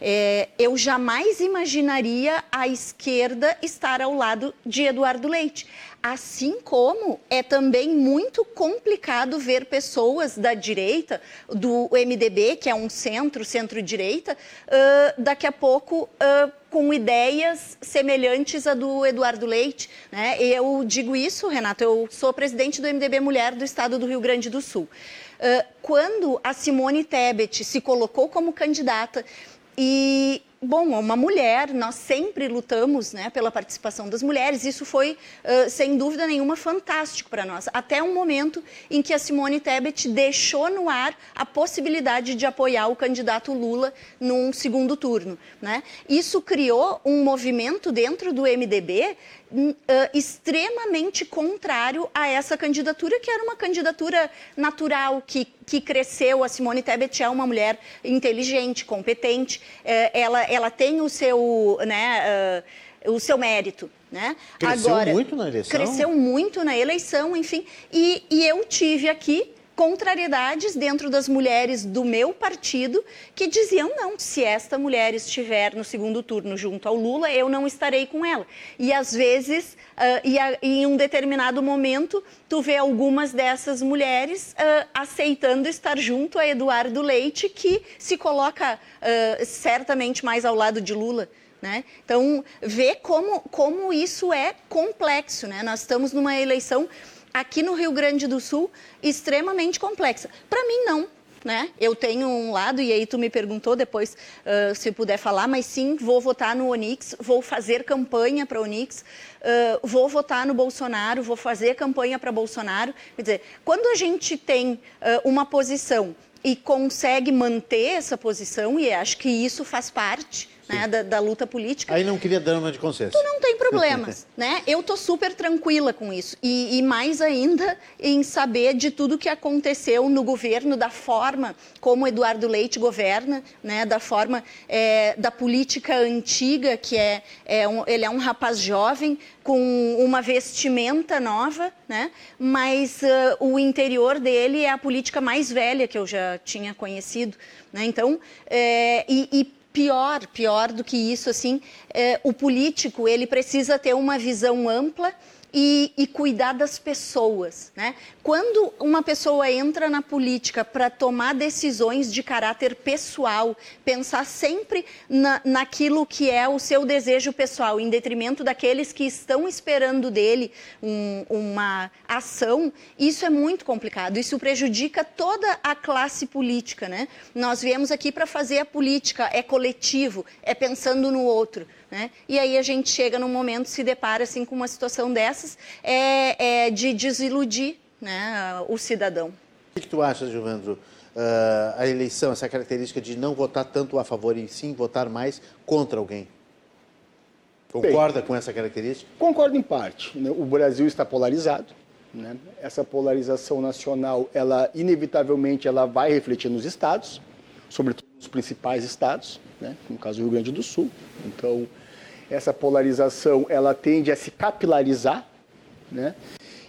é, eu jamais imaginaria a esquerda estar ao lado de Eduardo Leite. Assim como é também muito complicado ver pessoas da direita, do MDB, que é um centro, centro-direita, uh, daqui a pouco uh, com ideias semelhantes à do Eduardo Leite. Né? Eu digo isso, Renato, eu sou presidente do MDB Mulher do Estado do Rio Grande do Sul. Uh, quando a Simone Tebet se colocou como candidata e Bom, uma mulher, nós sempre lutamos né, pela participação das mulheres, isso foi, uh, sem dúvida nenhuma, fantástico para nós. Até um momento em que a Simone Tebet deixou no ar a possibilidade de apoiar o candidato Lula num segundo turno. Né? Isso criou um movimento dentro do MDB uh, extremamente contrário a essa candidatura, que era uma candidatura natural, que, que cresceu. A Simone Tebet é uma mulher inteligente, competente, uh, ela, ela tem o seu, né, uh, o seu mérito. Né? Cresceu Agora, muito na eleição? Cresceu muito na eleição, enfim. E, e eu tive aqui contrariedades dentro das mulheres do meu partido que diziam não, se esta mulher estiver no segundo turno junto ao Lula, eu não estarei com ela. E às vezes, uh, e, a, em um determinado momento, tu vê algumas dessas mulheres uh, aceitando estar junto a Eduardo Leite, que se coloca uh, certamente mais ao lado de Lula. Né? Então, vê como, como isso é complexo. Né? Nós estamos numa eleição aqui no Rio Grande do Sul extremamente complexa. Para mim, não. Né? Eu tenho um lado, e aí tu me perguntou depois uh, se puder falar, mas sim, vou votar no Onix, vou fazer campanha para Onix, uh, vou votar no Bolsonaro, vou fazer campanha para Bolsonaro. Quer dizer, quando a gente tem uh, uma posição e consegue manter essa posição, e acho que isso faz parte né, da, da, luta política. Aí não queria drama de consciência. Tu não tem problemas, né? Eu tô super tranquila com isso. E, e, mais ainda em saber de tudo que aconteceu no governo, da forma como Eduardo Leite governa, né? Da forma é, da política antiga, que é, é um, ele é um rapaz jovem com uma vestimenta nova, né? Mas uh, o interior dele é a política mais velha que eu já tinha conhecido, né? Então, é, e, e pior, pior do que isso, assim, é, o político ele precisa ter uma visão ampla e, e, cuidar das pessoas. Né? Quando uma pessoa entra na política para tomar decisões de caráter pessoal, pensar sempre na, naquilo que é o seu desejo pessoal, em detrimento daqueles que estão esperando dele um, uma ação, isso é muito complicado. Isso prejudica toda a classe política. Né? Nós viemos aqui para fazer a política, é coletivo, é pensando no outro. Né? E aí a gente chega num momento, se depara assim, com uma situação dessas, é, é de desiludir né, o cidadão. O que, tu achas, Juvandro? Uh, a eleição, essa característica de não votar tanto a favor e sim votar mais contra alguém. Concorda Bem, com essa característica? Concordo em parte. Né? O Brasil está polarizado. Né? Essa polarização nacional, ela inevitavelmente, ela vai refletir nos estados, sobretudo nos principais estados, né? no caso do Rio Grande do Sul. Então, essa polarização ela tende a se capilarizar. Né?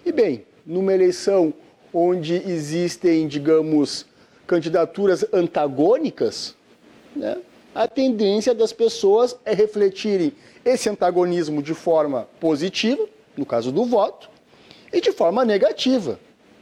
E bem, numa eleição onde existem, digamos, candidaturas antagônicas, né? a tendência das pessoas é refletirem esse antagonismo de forma positiva, no caso do voto, e de forma negativa.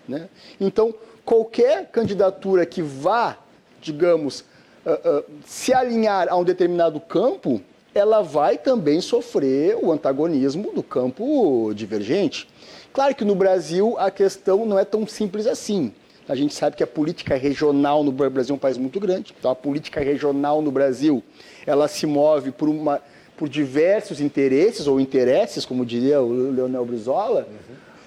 Né? Então, qualquer candidatura que vá, digamos, uh, uh, se alinhar a um determinado campo, ela vai também sofrer o antagonismo do campo divergente. Claro que no Brasil a questão não é tão simples assim. A gente sabe que a política regional no Brasil é um país muito grande. Então a política regional no Brasil, ela se move por uma por diversos interesses ou interesses, como diria o Leonel Brizola.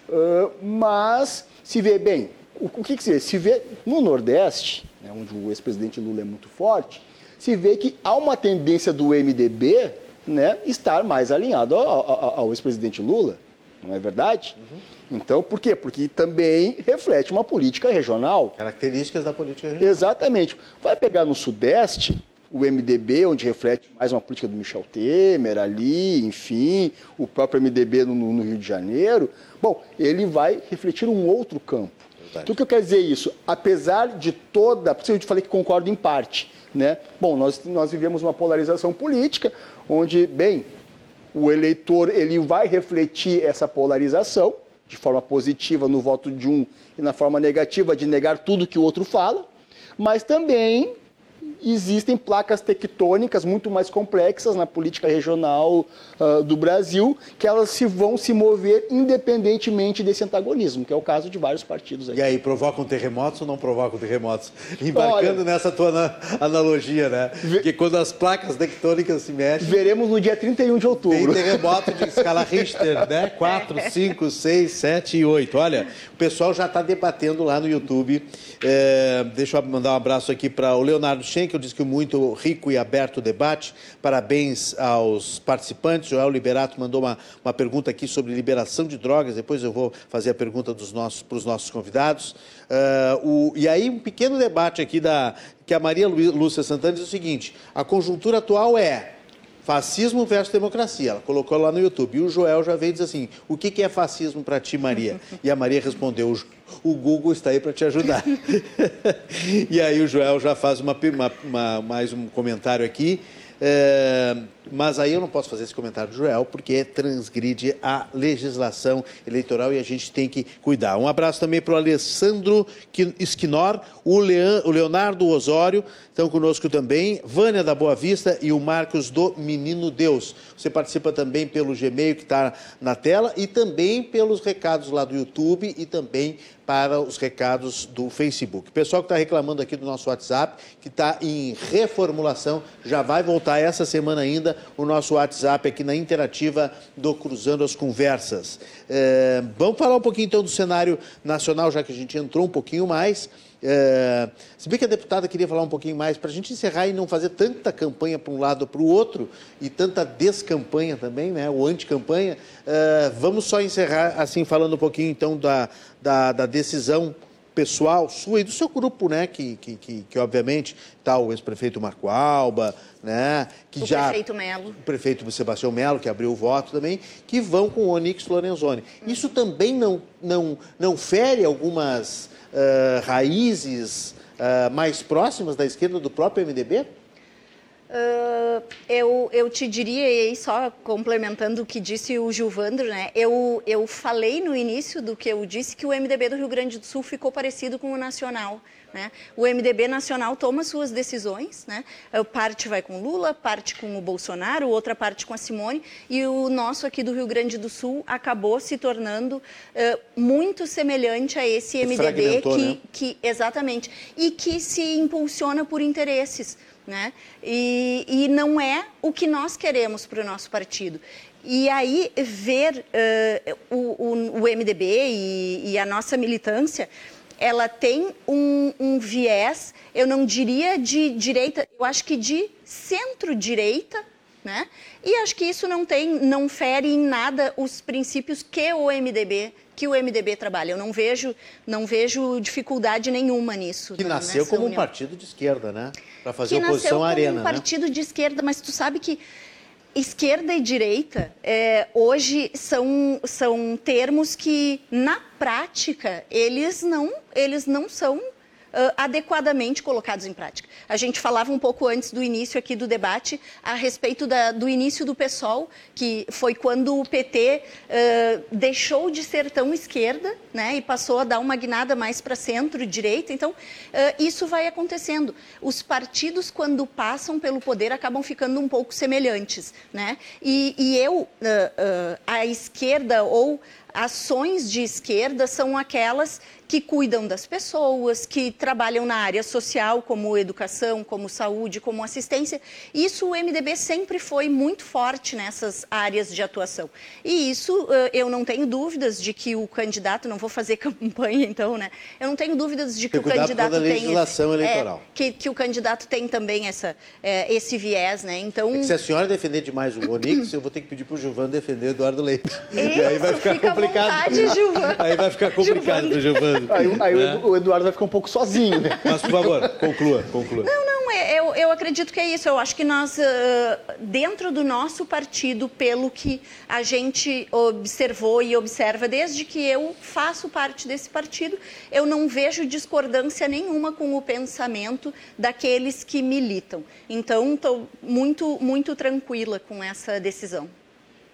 Uhum. Uh, mas se vê bem, o, o que, que se vê? Se vê no Nordeste, né, onde o ex-presidente Lula é muito forte, se vê que há uma tendência do MDB né, estar mais alinhado ao, ao, ao ex-presidente Lula, não é verdade? Uhum. Então, por quê? Porque também reflete uma política regional. Características da política regional. Exatamente. Vai pegar no Sudeste, o MDB, onde reflete mais uma política do Michel Temer ali, enfim, o próprio MDB no, no Rio de Janeiro. Bom, ele vai refletir um outro campo. Então, o que eu quero dizer isso? Apesar de toda. Por isso eu te falei que concordo em parte. Né? Bom, nós, nós vivemos uma polarização política, onde, bem, o eleitor ele vai refletir essa polarização de forma positiva no voto de um e na forma negativa de negar tudo que o outro fala, mas também existem placas tectônicas muito mais complexas na política regional uh, do Brasil, que elas se vão se mover independentemente desse antagonismo, que é o caso de vários partidos. Aí. E aí, provocam terremotos ou não provocam terremotos? Embarcando Olha, nessa tua analogia, né? Que quando as placas tectônicas se mexem... Veremos no dia 31 de outubro. Tem terremoto de escala Richter, né? 4, 5, 6, 7 e 8. Olha, o pessoal já está debatendo lá no YouTube. É, deixa eu mandar um abraço aqui para o Leonardo Schenkel, diz que muito rico e aberto debate. Parabéns aos participantes. Joel Liberato mandou uma, uma pergunta aqui sobre liberação de drogas. Depois eu vou fazer a pergunta dos nossos, para os nossos convidados. Uh, o, e aí, um pequeno debate aqui da que a Maria Lúcia Santana diz o seguinte: a conjuntura atual é Fascismo versus democracia. Ela colocou lá no YouTube. E o Joel já veio dizer assim: o que, que é fascismo para ti, Maria? E a Maria respondeu: o Google está aí para te ajudar. e aí o Joel já faz uma, uma, uma, mais um comentário aqui. É, mas aí eu não posso fazer esse comentário do Joel, porque transgride a legislação eleitoral e a gente tem que cuidar. Um abraço também para o Alessandro Esquinor, o Leonardo Osório, estão conosco também, Vânia da Boa Vista e o Marcos do Menino Deus. Você participa também pelo Gmail que está na tela e também pelos recados lá do YouTube e também para os recados do Facebook. O pessoal que está reclamando aqui do nosso WhatsApp, que está em reformulação, já vai voltar essa semana ainda o nosso WhatsApp aqui na interativa do Cruzando as Conversas. É, vamos falar um pouquinho então do cenário nacional, já que a gente entrou um pouquinho mais. É, se bem que a deputada queria falar um pouquinho mais, para a gente encerrar e não fazer tanta campanha para um lado ou para o outro, e tanta descampanha também, né, ou anticampanha, é, vamos só encerrar assim, falando um pouquinho então da, da, da decisão pessoal sua e do seu grupo, né? Que, que, que, que obviamente está o ex-prefeito Marco Alba, né? Que o já, prefeito Melo. O prefeito Sebastião Melo, que abriu o voto também, que vão com o Onix Lorenzoni. Isso também não, não, não fere algumas uh, raízes uh, mais próximas da esquerda do próprio MDB? Uh, eu, eu te diria, e aí só complementando o que disse o Gilvandro, né? Eu, eu falei no início do que eu disse que o MDB do Rio Grande do Sul ficou parecido com o Nacional. Né? O MDB nacional toma suas decisões, né? parte vai com Lula, parte com o Bolsonaro, outra parte com a Simone, e o nosso aqui do Rio Grande do Sul acabou se tornando uh, muito semelhante a esse MDB que, né? que, exatamente, e que se impulsiona por interesses né? E, e não é o que nós queremos para o nosso partido. E aí ver uh, o, o, o, MDB e, e, a nossa militância, ela tem um, um viés, eu não diria de direita, eu acho que de centro-direita, né? E acho que isso não tem, não fere em nada os princípios que o MDB que o MDB trabalha. Eu não vejo, não vejo dificuldade nenhuma nisso. Que nasceu como união. um partido de esquerda, né? Para fazer que oposição à arena. um né? partido de esquerda, mas tu sabe que esquerda e direita é, hoje são, são termos que na prática eles não eles não são uh, adequadamente colocados em prática. A gente falava um pouco antes do início aqui do debate a respeito da, do início do PSOL, que foi quando o PT uh, deixou de ser tão esquerda né, e passou a dar uma guinada mais para centro-direita. Então, uh, isso vai acontecendo. Os partidos, quando passam pelo poder, acabam ficando um pouco semelhantes. Né? E, e eu, a esquerda ou ações de esquerda são aquelas que cuidam das pessoas, que trabalham na área social, como educação, como saúde, como assistência. Isso o MDB sempre foi muito forte nessas áreas de atuação. E isso eu não tenho dúvidas de que o candidato, não vou fazer campanha então, né? Eu não tenho dúvidas de que o candidato tem legislação esse, eleitoral. É, que, que, o candidato tem também essa, é, esse viés, né? Então. É se a senhora defender demais o Onix, eu vou ter que pedir para o Gilvan defender o Eduardo Leite. Isso, e aí vai ficar complicado. Vontade. Aí vai ficar complicado para o Gilvan. Aí, aí né? o Eduardo vai ficar um pouco sozinho, né? Mas, por favor, conclua, conclua. Não, não, é, eu, eu acredito que é isso. Eu acho que nós, dentro do nosso partido, pelo que a gente observou e observa desde que eu faço parte desse partido, eu não vejo discordância nenhuma com o pensamento daqueles que militam. Então, estou muito, muito tranquila com essa decisão.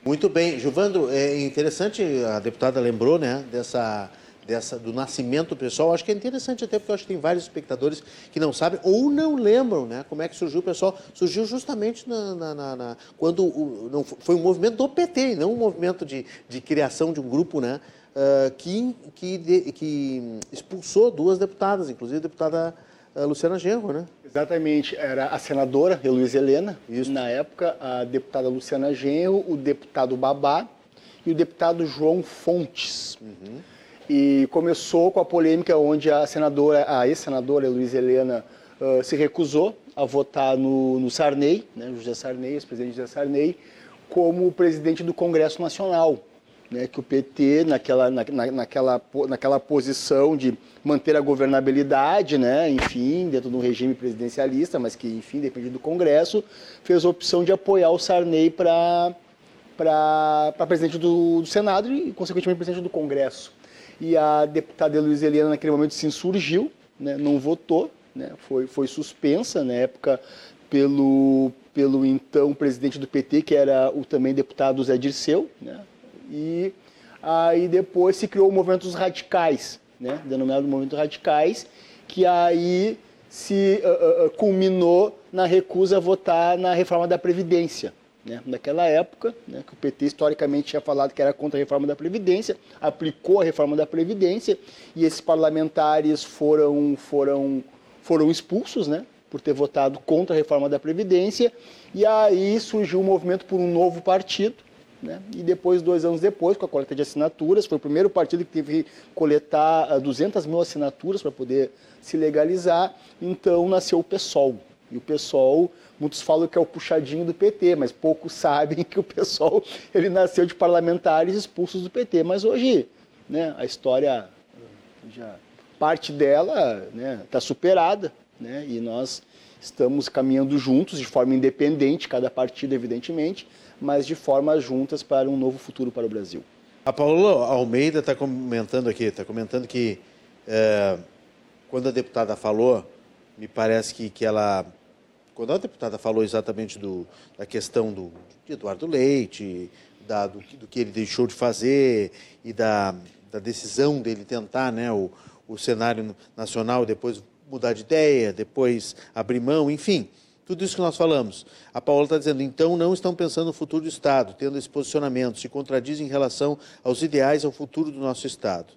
Muito bem. Gilvandro, é interessante, a deputada lembrou né, dessa dessa, do nascimento pessoal, acho que é interessante até porque acho que tem vários espectadores que não sabem ou não lembram né, como é que surgiu o pessoal. Surgiu justamente na, na, na, na quando o, não, foi um movimento do PT, não um movimento de, de criação de um grupo né, uh, que, que, de, que expulsou duas deputadas, inclusive a deputada uh, Luciana Genro, né? Exatamente, era a senadora Heloísa Helena, Isso. na época a deputada Luciana Genro, o deputado Babá e o deputado João Fontes. Uhum. E começou com a polêmica onde a senadora, a ex-senadora Luiz Helena uh, se recusou a votar no, no Sarney, né, José Sarney, ex-presidente José Sarney, como presidente do Congresso Nacional. Né, que o PT, naquela, na, naquela, naquela posição de manter a governabilidade, né, enfim, dentro de um regime presidencialista, mas que, enfim, depende do Congresso, fez a opção de apoiar o Sarney para presidente do, do Senado e, consequentemente, presidente do Congresso e a deputada Luiz Helena naquele momento se insurgiu, né, não votou, né, foi, foi suspensa na época pelo, pelo então presidente do PT, que era o também deputado Zé Dirceu, né, e aí depois se criou o movimento dos radicais, né, denominado movimento radicais, que aí se uh, uh, culminou na recusa a votar na reforma da Previdência. Né? Naquela época, né, que o PT historicamente tinha falado que era contra a reforma da Previdência, aplicou a reforma da Previdência e esses parlamentares foram, foram, foram expulsos né, por ter votado contra a reforma da Previdência. E aí surgiu o um movimento por um novo partido. Né? E depois, dois anos depois, com a coleta de assinaturas, foi o primeiro partido que teve que coletar 200 ah, mil assinaturas para poder se legalizar. Então nasceu o PSOL. E o PSOL Muitos falam que é o puxadinho do PT, mas poucos sabem que o pessoal ele nasceu de parlamentares expulsos do PT. Mas hoje, né, a história já parte dela está né, superada, né, e nós estamos caminhando juntos de forma independente, cada partido evidentemente, mas de forma juntas para um novo futuro para o Brasil. A Paula Almeida está comentando aqui, está comentando que é, quando a deputada falou, me parece que, que ela quando a deputada falou exatamente do, da questão do, de Eduardo Leite, da, do, do, que ele deixou de fazer e da, da decisão dele tentar né, o, o cenário nacional, depois mudar de ideia, depois abrir mão, enfim, tudo isso que nós falamos. A Paula está dizendo, então não estão pensando no futuro do Estado, tendo esse posicionamento, se contradizem em relação aos ideais ao futuro do nosso Estado.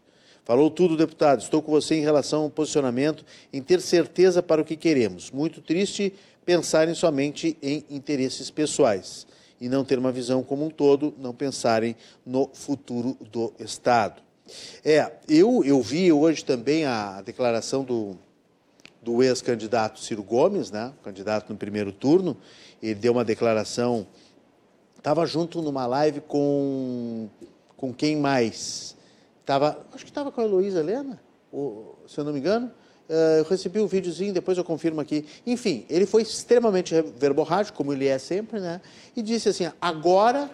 Falou tudo, deputado. Estou com você em relação ao posicionamento, em ter certeza para o que queremos. Muito triste pensarem somente em interesses pessoais e não ter uma visão como um todo, não pensarem no futuro do Estado. É, eu, eu vi hoje também a declaração do, do ex-candidato Ciro Gomes, né, candidato no primeiro turno, ele deu uma declaração, estava junto numa live com, com quem mais? Tava, acho que estava com a Luísa Helena, se eu não me engano, eu recebi o um videozinho, depois eu confirmo aqui. Enfim, ele foi extremamente verborrágico, como ele é sempre, né? E disse assim: agora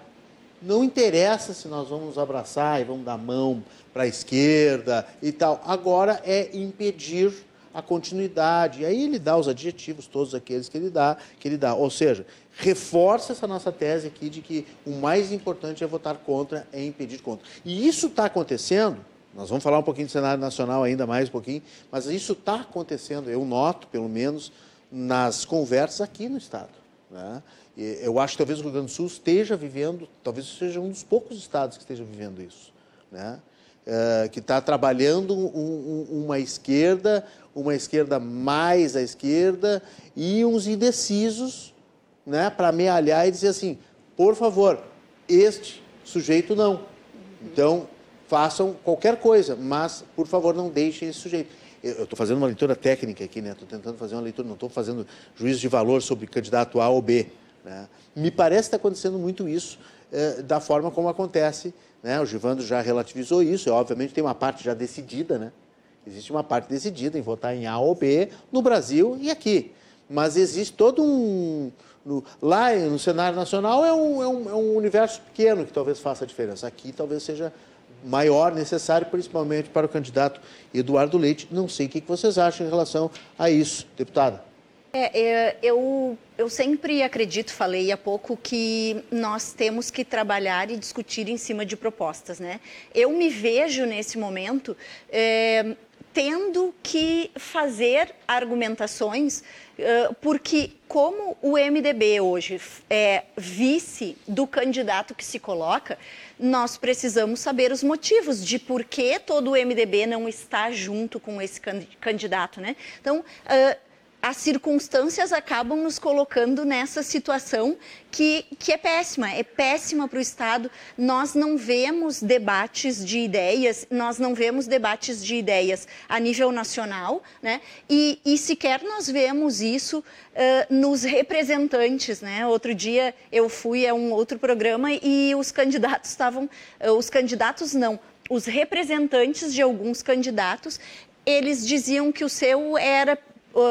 não interessa se nós vamos abraçar e vamos dar mão para a esquerda e tal. Agora é impedir a continuidade. E aí ele dá os adjetivos, todos aqueles que ele dá, que ele dá. Ou seja, reforça essa nossa tese aqui de que o mais importante é votar contra, é impedir contra. E isso está acontecendo nós vamos falar um pouquinho do cenário nacional ainda mais um pouquinho, mas isso está acontecendo, eu noto, pelo menos, nas conversas aqui no Estado. Né? eu acho que talvez o Rio Grande do Sul esteja vivendo, talvez seja um dos poucos estados que esteja vivendo isso. Né? É, que está trabalhando um, um, uma esquerda, uma esquerda mais à esquerda e uns indecisos né, para amealhar e dizer assim, por favor, este sujeito não. Então, façam qualquer coisa, mas, por favor, não deixem esse sujeito. Eu estou fazendo uma leitura técnica aqui, né? Estou tentando fazer uma leitura, não estou fazendo juízo de valor sobre candidato A ou B. Né? Me parece que está acontecendo muito isso eh, da forma como acontece. Né? O Givando já relativizou isso, e, obviamente tem uma parte já decidida, né? Existe uma parte decidida em votar em A ou B no Brasil e aqui. Mas existe todo um. No, lá no cenário nacional é um, é, um, é um universo pequeno que talvez faça a diferença. Aqui talvez seja maior necessário, principalmente para o candidato Eduardo Leite. Não sei o que vocês acham em relação a isso, deputada. É, é, eu, eu sempre acredito, falei há pouco, que nós temos que trabalhar e discutir em cima de propostas. Né? Eu me vejo nesse momento é, tendo que fazer argumentações, porque como o MDB hoje é vice do candidato que se coloca, nós precisamos saber os motivos de por que todo o MDB não está junto com esse candidato. Né? Então, as circunstâncias acabam nos colocando nessa situação que, que é péssima, é péssima para o Estado. Nós não vemos debates de ideias, nós não vemos debates de ideias a nível nacional, né? e, e sequer nós vemos isso uh, nos representantes. Né? Outro dia eu fui a um outro programa e os candidatos estavam, uh, os candidatos não, os representantes de alguns candidatos, eles diziam que o seu era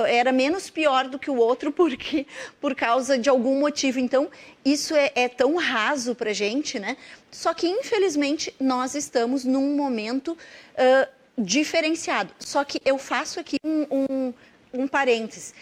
era menos pior do que o outro porque por causa de algum motivo. Então, isso é, é tão raso para gente, né? Só que, infelizmente, nós estamos num momento uh, diferenciado. Só que eu faço aqui um, um, um parênteses.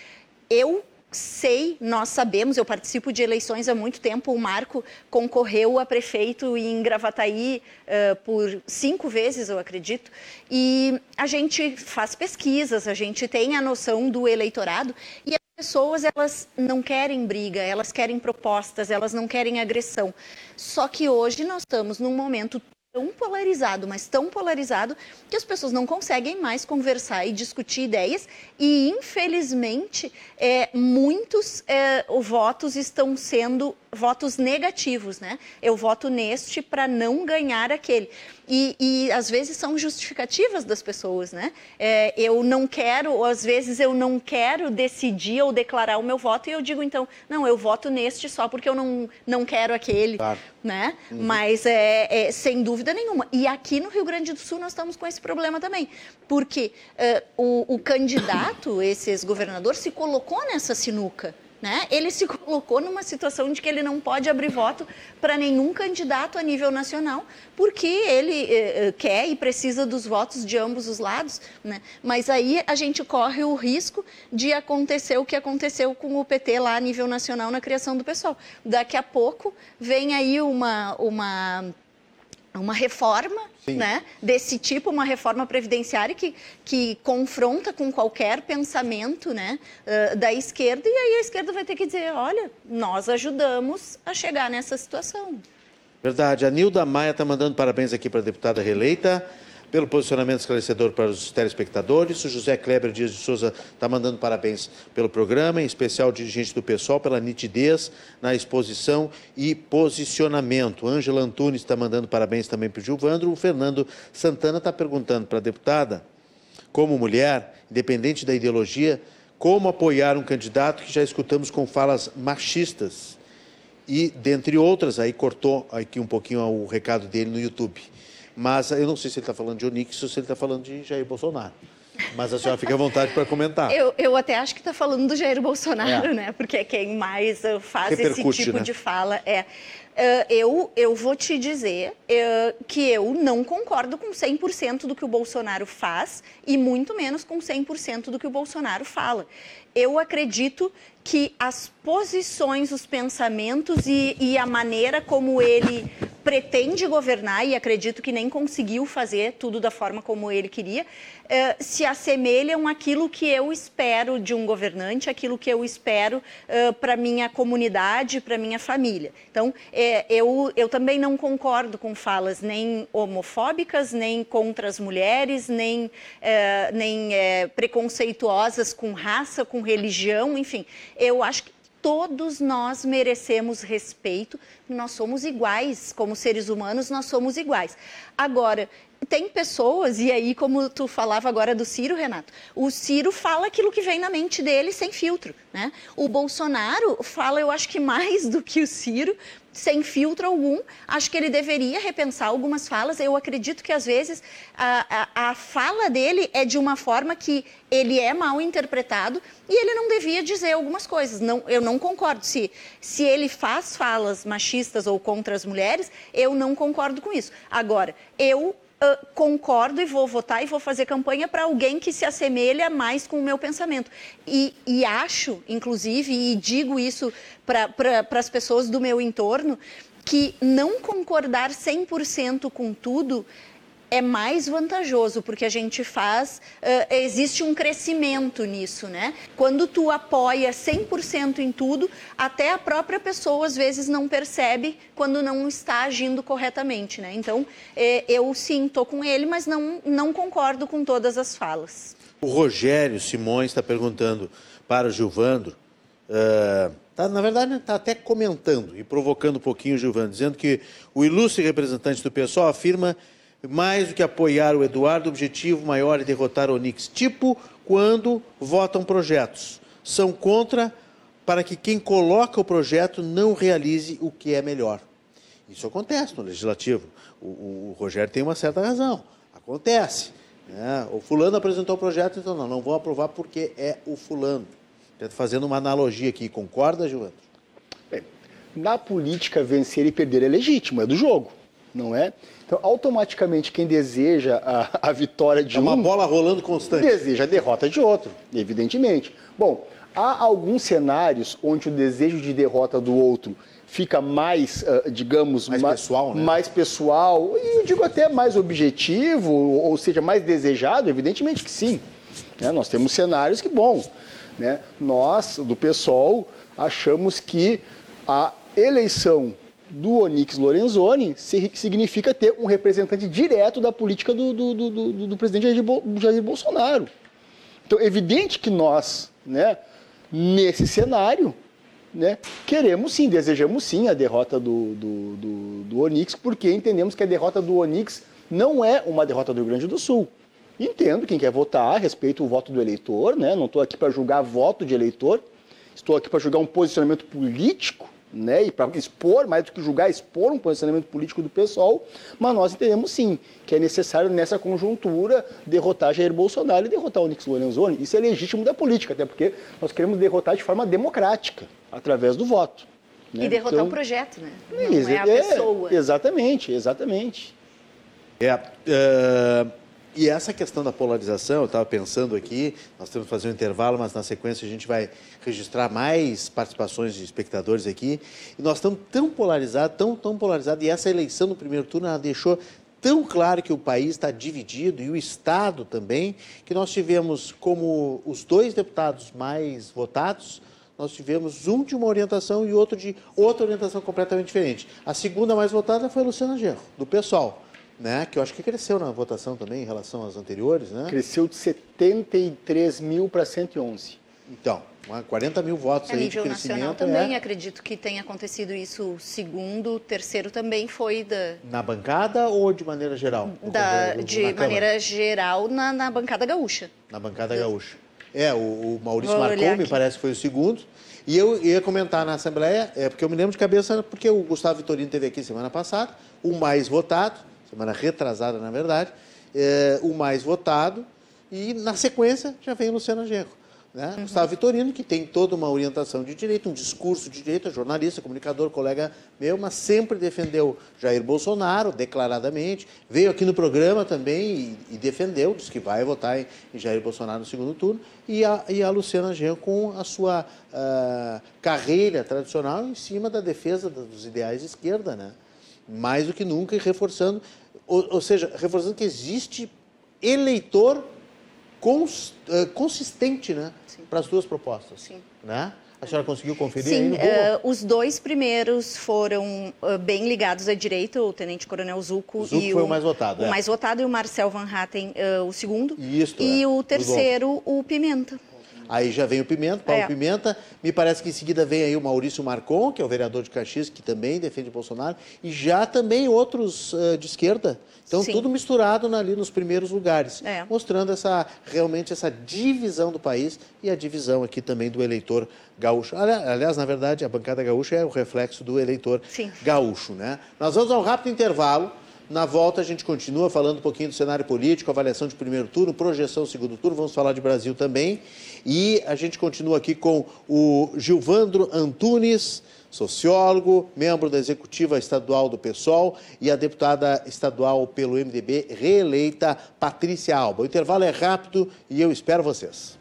Eu sei, nós sabemos, eu participo de eleições há muito tempo, o Marco concorreu a prefeito em Gravataí uh, por cinco vezes, eu acredito, e a gente faz pesquisas, a gente tem a noção do eleitorado e as pessoas, elas não querem briga, elas querem propostas, elas não querem agressão. Só que hoje nós estamos num momento tão polarizado, mas tão polarizado que as pessoas não conseguem mais conversar e discutir ideias e infelizmente é, muitos é, votos estão sendo votos negativos, né? Eu voto neste para não ganhar aquele. E, e, às vezes são justificativas das pessoas, né? É, eu não quero, ou às vezes eu não quero decidir ou declarar o meu voto e eu digo então, não, eu voto neste só porque eu não, não quero aquele, claro. né? Uhum. Mas é, é, sem dúvida nenhuma. E aqui no Rio Grande do Sul nós estamos com esse problema também, porque uh, o, o candidato, esse ex-governador, se colocou nessa sinuca. Né? Ele se colocou numa situação de que ele não pode abrir voto para nenhum candidato a nível nacional, porque ele eh, eh, quer e precisa dos votos de ambos os lados. Né? Mas aí a gente corre o risco de acontecer o que aconteceu com o PT lá a nível nacional na criação do pessoal. Daqui a pouco vem aí uma, uma uma reforma né, desse tipo, uma reforma previdenciária que, que confronta com qualquer pensamento né, uh, da esquerda, e aí a esquerda vai ter que dizer: olha, nós ajudamos a chegar nessa situação. Verdade. A Nilda Maia está mandando parabéns aqui para a deputada reeleita pelo posicionamento esclarecedor para os telespectadores. O José Kleber Dias de Souza está mandando parabéns pelo programa, em especial o dirigente do PSOL pela nitidez na exposição e posicionamento. Ângela Antunes está mandando parabéns também para o Gilvandro. O Fernando Santana está perguntando para a deputada, como mulher, independente da ideologia, como apoiar um candidato que já escutamos com falas machistas e, dentre outras, aí cortou aqui um pouquinho o recado dele no YouTube. Mas eu não sei se ele está falando de Onix ou se ele está falando de Jair Bolsonaro. Mas a senhora fica à vontade para comentar. Eu, eu até acho que está falando do Jair Bolsonaro, é. né? Porque é quem mais uh, faz esse tipo né? de fala. É. Uh, eu, eu vou te dizer uh, que eu não concordo com 100% do que o Bolsonaro faz e muito menos com 100% do que o Bolsonaro fala. Eu acredito que as posições, os pensamentos e, e a maneira como ele pretende governar, e acredito que nem conseguiu fazer tudo da forma como ele queria, eh, se assemelham àquilo que eu espero de um governante, aquilo que eu espero eh, para minha comunidade, para minha família. Então, eh, eu, eu também não concordo com falas nem homofóbicas, nem contra as mulheres, nem, nem preconceituosas com raça, com religião, enfim. Eu acho que todos nós merecemos respeito, nós somos iguais, como seres humanos, nós somos iguais. Agora, tem pessoas, e aí, como tu falava agora do Ciro, Renato, o Ciro fala aquilo que vem na mente dele sem filtro. Né? O Bolsonaro fala, eu acho que mais do que o Ciro, sem filtro algum. Acho que ele deveria repensar algumas falas. Eu acredito que, às vezes, a, a, a, fala dele é de uma forma que ele é mal interpretado e ele não devia dizer algumas coisas. Não, eu não concordo. Se, se ele faz falas machistas ou contra as mulheres, eu não concordo com isso. Agora, eu uh, concordo e vou votar e vou fazer campanha para alguém que se assemelha mais com o meu pensamento. E, e acho, inclusive, e digo isso para pra, as pessoas do meu entorno, que não concordar 100% com tudo é mais vantajoso, porque a gente faz, uh, existe um crescimento nisso, né? Quando tu apoia 100% em tudo, até a própria pessoa às vezes não percebe quando não está agindo corretamente, né? Então, eh, eu sim estou com ele, mas não, não concordo com todas as falas. O Rogério Simões está perguntando para o Gilvandro, uh, tá, na verdade está até comentando e provocando um pouquinho o Gilvandro, dizendo que o ilustre representante do pessoal afirma mais do que apoiar o Eduardo, o objetivo maior é derrotar o Onix. Tipo quando votam projetos. São contra para que quem coloca o projeto não realize o que é melhor. Isso acontece no Legislativo. O, o, o Rogério tem uma certa razão. Acontece. Né? O fulano apresentou o projeto, então não, não vou aprovar porque é o fulano. Fazendo uma analogia aqui, concorda, Gilvandro? na política, vencer e perder é legítimo, é do jogo não é? Então, automaticamente, quem deseja a, a vitória de é um... uma bola rolando constante. Deseja a derrota de outro, evidentemente. Bom, há alguns cenários onde o desejo de derrota do outro fica mais, uh, digamos, mais, mais, pessoal, né? mais pessoal, e eu digo até mais objetivo, ou seja, mais desejado, evidentemente que sim. Né? Nós temos cenários que, bom, né? nós, do PSOL, achamos que a eleição do Onix Lorenzoni significa ter um representante direto da política do, do, do, do presidente Jair, Jair, Bolsonaro. Então, é evidente que nós, né, nesse cenário, né, queremos sim, desejamos sim a derrota do, do, do, do Onix, porque entendemos que a derrota do Onix não é uma derrota do Rio Grande do Sul. Entendo quem quer votar, respeito o voto do eleitor, né? não estou aqui para julgar voto de eleitor, estou aqui para julgar um posicionamento político né, e para expor, mais do que julgar, expor um posicionamento político do pessoal, mas nós entendemos sim que é necessário nessa conjuntura derrotar Jair Bolsonaro e derrotar o Nix Lorenzoni. Isso é legítimo da política, até porque nós queremos derrotar de forma democrática, através do voto. Né? E derrotar então, o projeto, né? Não é, é a pessoa. Exatamente, exatamente. É, uh, e essa questão da polarização, eu estava pensando aqui, nós temos que fazer um intervalo, mas na sequência a gente vai registrar mais participações de espectadores aqui. E nós estamos tão polarizados, tão, tão polarizados, e essa eleição no primeiro turno ela deixou tão claro que o país está dividido, e o Estado também, que nós tivemos como os dois deputados mais votados, nós tivemos um de uma orientação e outro de outra orientação completamente diferente. A segunda mais votada foi a Luciana Genro, do PSOL né? Que eu acho que cresceu na votação também em relação às anteriores, né? Cresceu de 73 mil para 111. Então, 40 mil votos a aí nível de crescimento. nacional também, é... acredito que tenha acontecido isso. segundo, terceiro também foi da... Na bancada ou de maneira geral? Da, de maneira geral, na, na, bancada gaúcha. Na bancada gaúcha. É, o, o Maurício Marcou, me parece que foi o segundo. E eu ia comentar na Assembleia, é, porque eu me lembro de cabeça, porque o Gustavo Vitorino teve aqui semana passada, o mais votado, semana retrasada, na verdade, é, o mais votado, e na sequência já vem o Luciano Genro. Né? Uhum. Gustavo Vitorino, que tem toda uma orientação de direito, um discurso de direito, é jornalista, comunicador, colega meu, mas sempre defendeu Jair Bolsonaro, declaradamente. Veio aqui no programa também e, e defendeu, disse que vai votar em, em, Jair Bolsonaro no segundo turno. E a, e a Luciana Genro com a sua uh, carreira tradicional em cima da defesa dos ideais de esquerda, né? Mais do que nunca, e reforçando ou, ou seja, reforçando que existe eleitor cons, uh, consistente né, para as duas propostas. Sim. Né? A senhora conseguiu conferir Sim, uh, os dois primeiros foram uh, bem ligados à direita, o Tenente Coronel Zuco, Zuco e foi o, o mais votado. O é. mais votado e o Marcel Van Hatten uh, o segundo. Isso, e é. o terceiro, o Pimenta. Aí já vem o Pimenta, Paulo é. Pimenta. Me parece que em seguida vem aí o Maurício Marcon, que é o vereador de Caxias, que também defende Bolsonaro. E já também outros uh, de esquerda. Então, Sim. tudo misturado ali nos primeiros lugares. É. Mostrando essa, realmente essa divisão do país e a divisão aqui também do eleitor gaúcho. Aliás, na verdade, a bancada gaúcha é o reflexo do eleitor Sim. gaúcho. Né? Nós vamos a um rápido intervalo. Na volta, a gente continua falando um pouquinho do cenário político, avaliação de primeiro turno, projeção segundo turno, vamos falar de Brasil também. E a gente continua aqui com o Gilvandro Antunes, sociólogo, membro da executiva estadual do PSOL e a deputada estadual pelo MDB reeleita Patrícia Alba. O intervalo é rápido e eu espero vocês.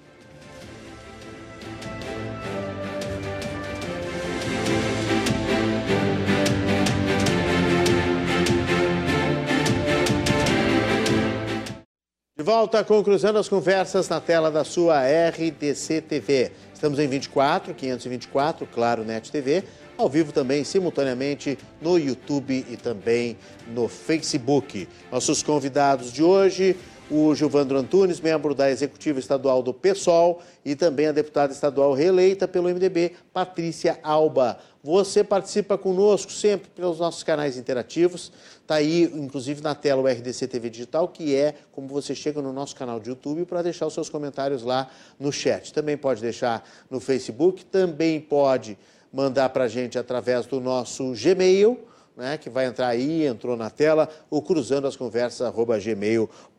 De volta com as Conversas na tela da sua RDC TV. Estamos em 24, 524, Claro Net TV, ao vivo também, simultaneamente, no YouTube e também no Facebook. Nossos convidados de hoje, o Gilvandro Antunes, membro da Executiva Estadual do PSOL, e também a deputada estadual reeleita pelo MDB, Patrícia Alba. Você participa conosco sempre pelos nossos canais interativos. Está aí, inclusive, na tela o RDC TV Digital, que é como você chega no nosso canal de YouTube para deixar os seus comentários lá no chat. Também pode deixar no Facebook, também pode mandar para a gente através do nosso Gmail, né, que vai entrar aí, entrou na tela, o cruzando as conversas,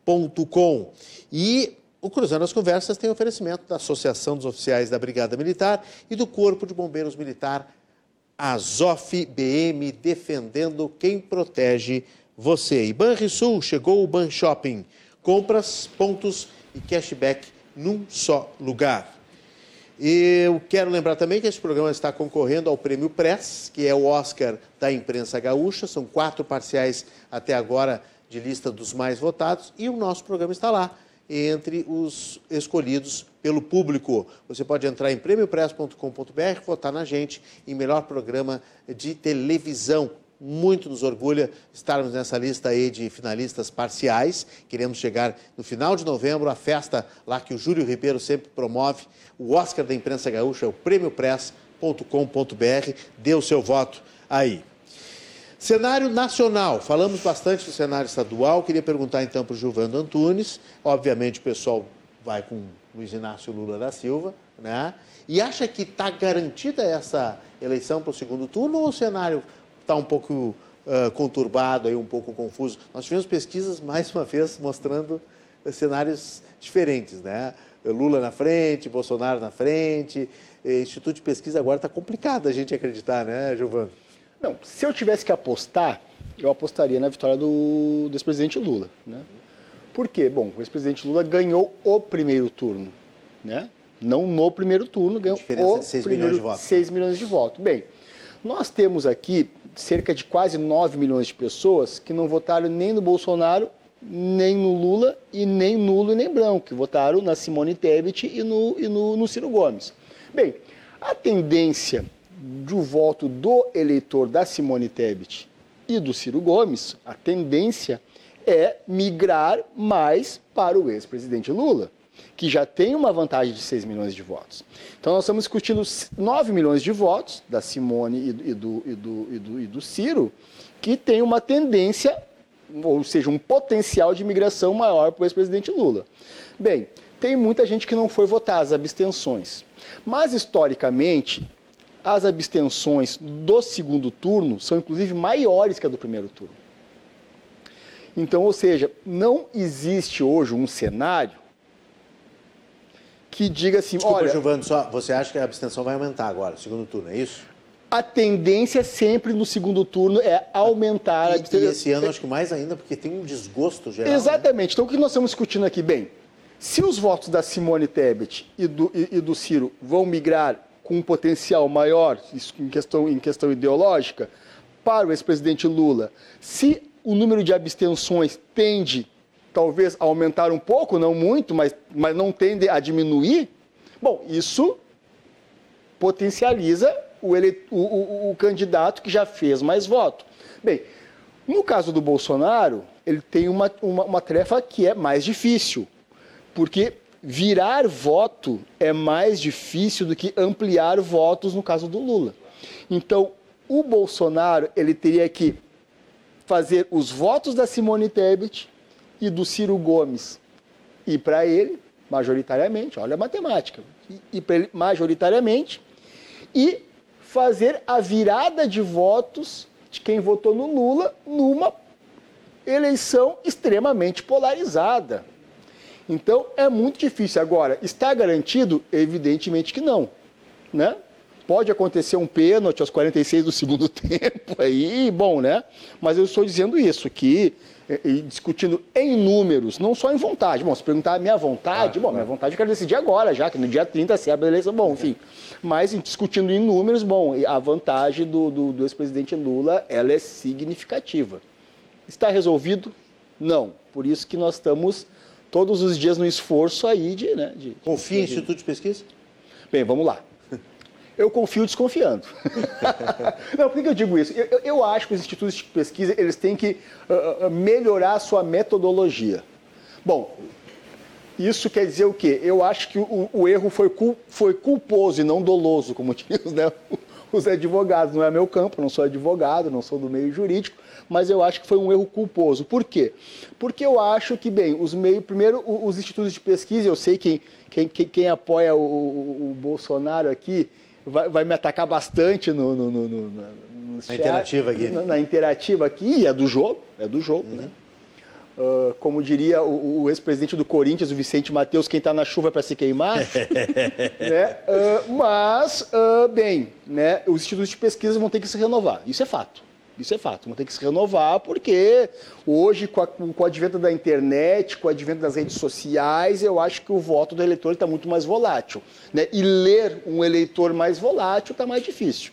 gmail.com. E o Cruzando as Conversas tem oferecimento da Associação dos Oficiais da Brigada Militar e do Corpo de Bombeiros Militar Azof BM, defendendo quem protege você. E Banrisul chegou o Ban Shopping. Compras, pontos e cashback num só lugar. Eu quero lembrar também que esse programa está concorrendo ao Prêmio Press, que é o Oscar da imprensa gaúcha. São quatro parciais até agora de lista dos mais votados e o nosso programa está lá entre os escolhidos pelo público. Você pode entrar em prêmiopress.com.br, votar na gente em melhor programa de televisão. Muito nos orgulha estarmos nessa lista aí de finalistas parciais. Queremos chegar no final de novembro, a festa lá que o Júlio Ribeiro sempre promove, o Oscar da Imprensa Gaúcha, é o prêmiopress.com.br. Dê o seu voto aí. Cenário nacional, falamos bastante do cenário estadual. Queria perguntar então para o Gilvando Antunes. Obviamente o pessoal vai com Luiz Inácio Lula da Silva, né? E acha que está garantida essa eleição para o segundo turno ou o cenário está um pouco uh, conturbado, aí, um pouco confuso? Nós tivemos pesquisas, mais uma vez, mostrando cenários diferentes, né? Lula na frente, Bolsonaro na frente. Instituto de Pesquisa agora está complicado a gente acreditar, né, Giovano? Não, se eu tivesse que apostar, eu apostaria na vitória do, do ex-presidente Lula. Né? Por quê? Bom, o ex-presidente Lula ganhou o primeiro turno. Né? Não no primeiro turno, ganhou o de 6 primeiro, milhões de votos. 6 milhões de votos. Bem, nós temos aqui cerca de quase 9 milhões de pessoas que não votaram nem no Bolsonaro, nem no Lula e nem nulo e nem branco, que votaram na Simone Tebet e no, e no, no Ciro Gomes. Bem, a tendência do voto do eleitor da Simone Tebet e do Ciro Gomes, a tendência é migrar mais para o ex-presidente Lula, que já tem uma vantagem de 6 milhões de votos. Então nós estamos discutindo 9 milhões de votos da Simone e do, e do, e do, e do, e do Ciro, que tem uma tendência, ou seja, um potencial de migração maior para o ex-presidente Lula. Bem, tem muita gente que não foi votar, as abstenções. Mas, historicamente, as abstenções do segundo turno são inclusive maiores que a do primeiro turno. Então, ou seja, não existe hoje um cenário que diga assim, Desculpa, olha... Giovano, só, você acha que a abstenção vai aumentar agora, no segundo turno, é isso? A tendência sempre no segundo turno é aumentar e, a abstenção. E esse ano acho que mais ainda, porque tem um desgosto geral. Né? Exatamente. Né? Então, o que nós estamos discutindo aqui? Bem, se os votos da Simone Tebet e do, e, e do Ciro vão migrar com um potencial maior em questão, em questão ideológica para o ex-presidente Lula. Se o número de abstenções tende, talvez, a aumentar um pouco, não muito, mas, mas não tende a diminuir, bom, isso potencializa o, ele, o, o, o candidato que já fez mais voto. Bem, no caso do Bolsonaro, ele tem uma, uma, uma tarefa que é mais difícil, porque virar voto é mais difícil do que ampliar votos no caso do Lula. Então, o Bolsonaro ele teria que fazer os votos da Simone Tebet e do Ciro Gomes e para ele majoritariamente, olha a matemática, e para ele majoritariamente e fazer a virada de votos de quem votou no Lula numa eleição extremamente polarizada. Então é muito difícil. Agora, está garantido? Evidentemente que não. Né? Pode acontecer um pênalti aos 46 do segundo tempo aí, bom, né? Mas eu estou dizendo isso, que e discutindo em números, não só em vontade. Bom, se perguntar a minha vontade, ah, bom, minha vontade eu quero decidir agora, já que no dia 30 se abre a eleição, bom, enfim. Mas discutindo em números, bom, a vantagem do, do, do ex-presidente Lula, ela é significativa. Está resolvido? Não. Por isso que nós estamos todos os dias no esforço aí de... Né, de Confia em Instituto de Pesquisa? Bem, vamos lá eu confio desconfiando. Não, por que eu digo isso? Eu, eu, acho que os institutos de pesquisa eles têm que uh, melhorar a sua metodologia. Bom, isso quer dizer o quê? Eu acho que o, o erro foi, cul, foi culposo e não doloso, como dizem né, os advogados. Não é meu campo, não sou advogado, não sou do meio jurídico, mas eu acho que foi um erro culposo. Por quê? Porque eu acho que, bem, os meios, primeiro, os institutos de pesquisa, eu sei quem, quem, quem apoia o, o, o Bolsonaro aqui, vai, vai me atacar bastante no, no, no, no, no chat, na interativa aqui. Na, na, interativa aqui, e é do jogo, é do jogo, uhum. né? Uh, como diria o, o ex-presidente do Corinthians, o Vicente Mateus, quem está na chuva é para se queimar. né? Uh, mas, uh, bem, né, os institutos de pesquisa vão ter que se renovar, isso é fato. Isso é fato, vão ter que se renovar, porque hoje, com, a, com o advento da internet, com o advento das redes sociais, eu acho que o voto do eleitor está muito mais volátil. Né? E ler um eleitor mais volátil está mais difícil.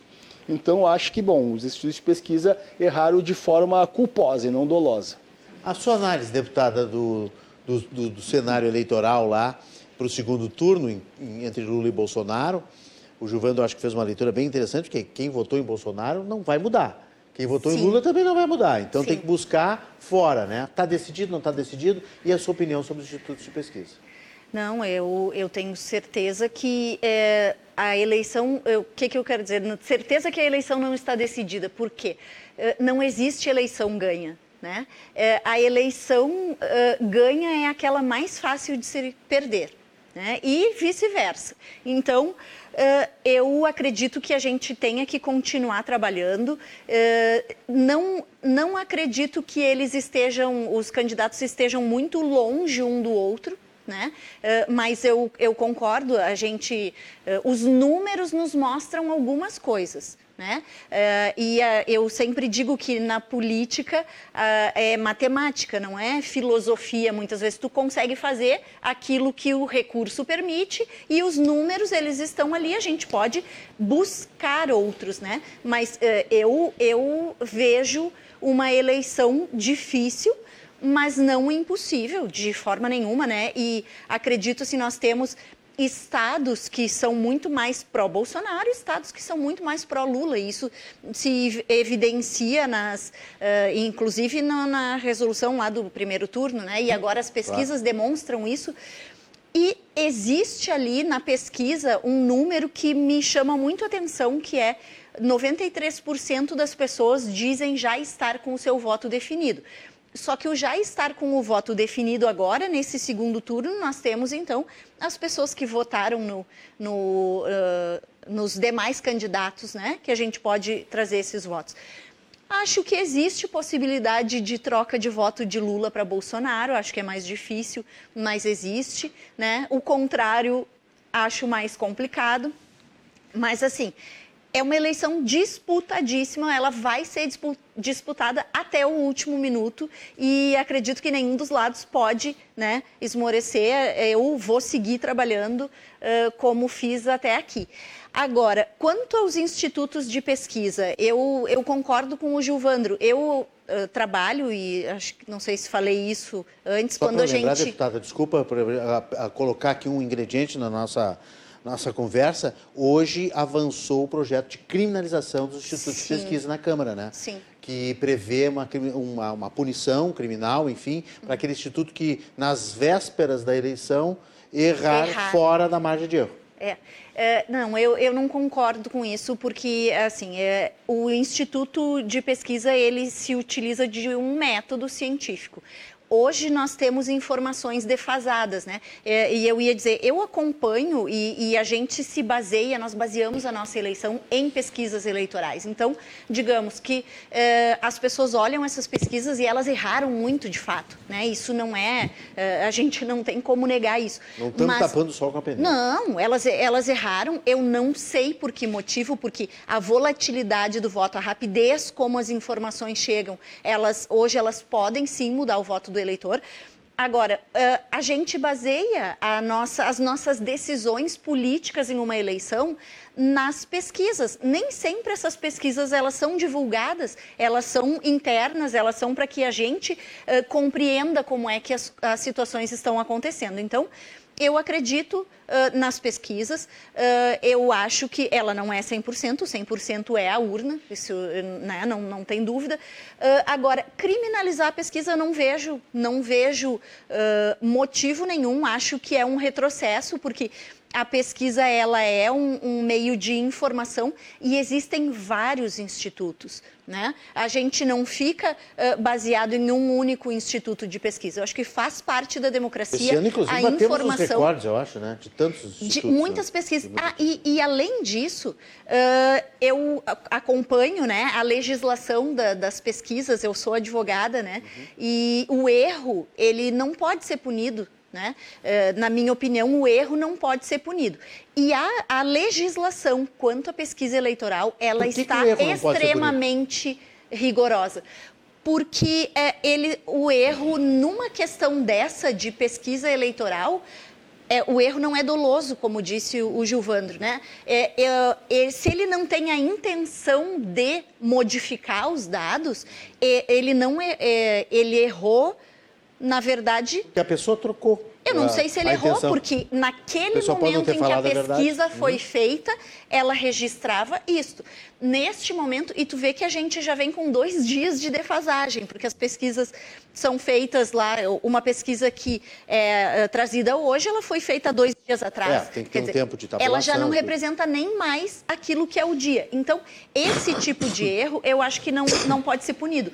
Então, acho que, bom, os institutos de pesquisa erraram de forma culposa e não dolosa. A sua análise, deputada, do, do, do, do cenário eleitoral lá para o segundo turno, em, em, entre Lula e Bolsonaro, o Juvando acho que fez uma leitura bem interessante, porque quem votou em Bolsonaro não vai mudar. Quem votou Sim. em Lula também não vai mudar. Então Sim. tem que buscar fora, né? Está decidido, não está decidido? E a sua opinião sobre os institutos de pesquisa? Não, eu, eu tenho certeza que é, a eleição. O que, que eu quero dizer? Certeza que a eleição não está decidida. Por quê? É, não existe eleição ganha. Né? É, a eleição é, ganha é aquela mais fácil de se perder. Né? E vice-versa. Então, eu acredito que a gente tenha que continuar trabalhando. Uh, não, não acredito que eles estejam, os candidatos estejam muito longe um do outro. Né? Uh, mas eu, eu concordo, a gente, os números nos mostram algumas coisas. Né? Uh, e uh, eu sempre digo que na política uh, é matemática, não é filosofia. Muitas vezes tu consegue fazer aquilo que o recurso permite e os números eles estão ali. A gente pode buscar outros, né? Mas eu eu vejo uma eleição difícil mas não impossível de forma nenhuma, né? E acredito se nós temos estados que são muito mais pró-Bolsonaro, estados que são muito mais pró-Lula. Isso se evidencia nas, uh, inclusive na, na, resolução lá do primeiro turno, né? E agora as pesquisas claro. demonstram isso. E existe ali na pesquisa um número que me chama muito a atenção, que é 93% das pessoas dizem já estar com o seu voto definido. Só que o já estar com o voto definido agora, nesse segundo turno, nós temos então as pessoas que votaram no, no, uh, nos demais candidatos, né? Que a gente pode trazer esses votos. Acho que existe possibilidade de troca de voto de Lula para Bolsonaro, acho que é mais difícil, mas existe, né? O contrário, acho mais complicado. Mas assim, é uma eleição disputadíssima, ela vai ser disputada até o último minuto e acredito que nenhum dos lados pode né, esmorecer. Eu vou seguir trabalhando uh, como fiz até aqui. Agora, quanto aos institutos de pesquisa, eu, eu concordo com o Gilvandro. Eu Uh, trabalho e acho que não sei se falei isso antes Só quando a lembrar, gente deputada, desculpa a, a colocar aqui um ingrediente na nossa nossa conversa, hoje avançou o projeto de criminalização dos institutos Sim. de pesquisa na Câmara, né? Sim. Que prevê uma, uma, uma punição criminal, enfim, para aquele instituto que, nas vésperas da eleição, errar, errar. fora da margem de erro. É. é. não, eu, eu não concordo com isso, porque assim, é, o Instituto de Pesquisa ele se utiliza de um método científico hoje nós temos informações defasadas, né? É, e eu ia dizer, eu acompanho e, e, a gente se baseia, nós baseamos a nossa eleição em pesquisas eleitorais. Então, digamos que é, as pessoas olham essas pesquisas e elas erraram muito de fato, né? Isso não é, é a gente não tem como negar isso. Não estamos Mas, tapando o sol com a peneira. Não, elas, elas erraram. Eu não sei por que motivo, porque a volatilidade do voto, a rapidez como as informações chegam, elas hoje elas podem sim mudar o voto do do eleitor. Agora, a gente baseia nossa, as nossas decisões políticas em uma eleição nas pesquisas. Nem sempre essas pesquisas elas são divulgadas, elas são internas, elas são para que a gente uh, compreenda como é que as, as situações estão acontecendo. Então, eu acredito uh, nas pesquisas, uh, eu acho que ela não é 100%, 100% é a urna, isso né, não, não tem dúvida. Uh, agora, criminalizar a pesquisa, eu não vejo, não vejo motivo nenhum, acho que é um retrocesso, porque a pesquisa ela é um, um, meio de informação e existem vários institutos. Né? A gente não fica uh, baseado em um único instituto de pesquisa. Eu acho que faz parte da democracia Esse ano, inclusive, a informação. Os recordes, eu acho, né? de tantos institutos. De muitas né? pesquisas. Ah, e, e, além disso, uh, eu acompanho né, a legislação da, das pesquisas. Eu sou advogada, né? Uhum. E o erro ele não pode ser punido né? Eh, na minha opinião, o erro não pode ser punido. E a, a legislação quanto à pesquisa eleitoral, ela que está que extremamente rigorosa. Porque é, ele, o erro, numa questão dessa de pesquisa eleitoral, é, o erro não é doloso, como disse o, o Gilvandro. Né? É, é, se ele não tem a intenção de modificar os dados, ele não é, ele errou na verdade. Que a pessoa trocou. Eu não a, sei se ele errou, intenção. porque naquele momento em que a pesquisa a foi uhum. feita, ela registrava isto. Neste momento, e tu vê que a gente já vem com dois dias de defasagem, porque as pesquisas são feitas lá, uma pesquisa que é, é trazida hoje, ela foi feita dois dias atrás. É, tem que ter Quer um dizer, tempo de tabulação. Ela já não representa nem mais aquilo que é o dia. Então, esse tipo de erro, eu acho que não, não pode ser punido.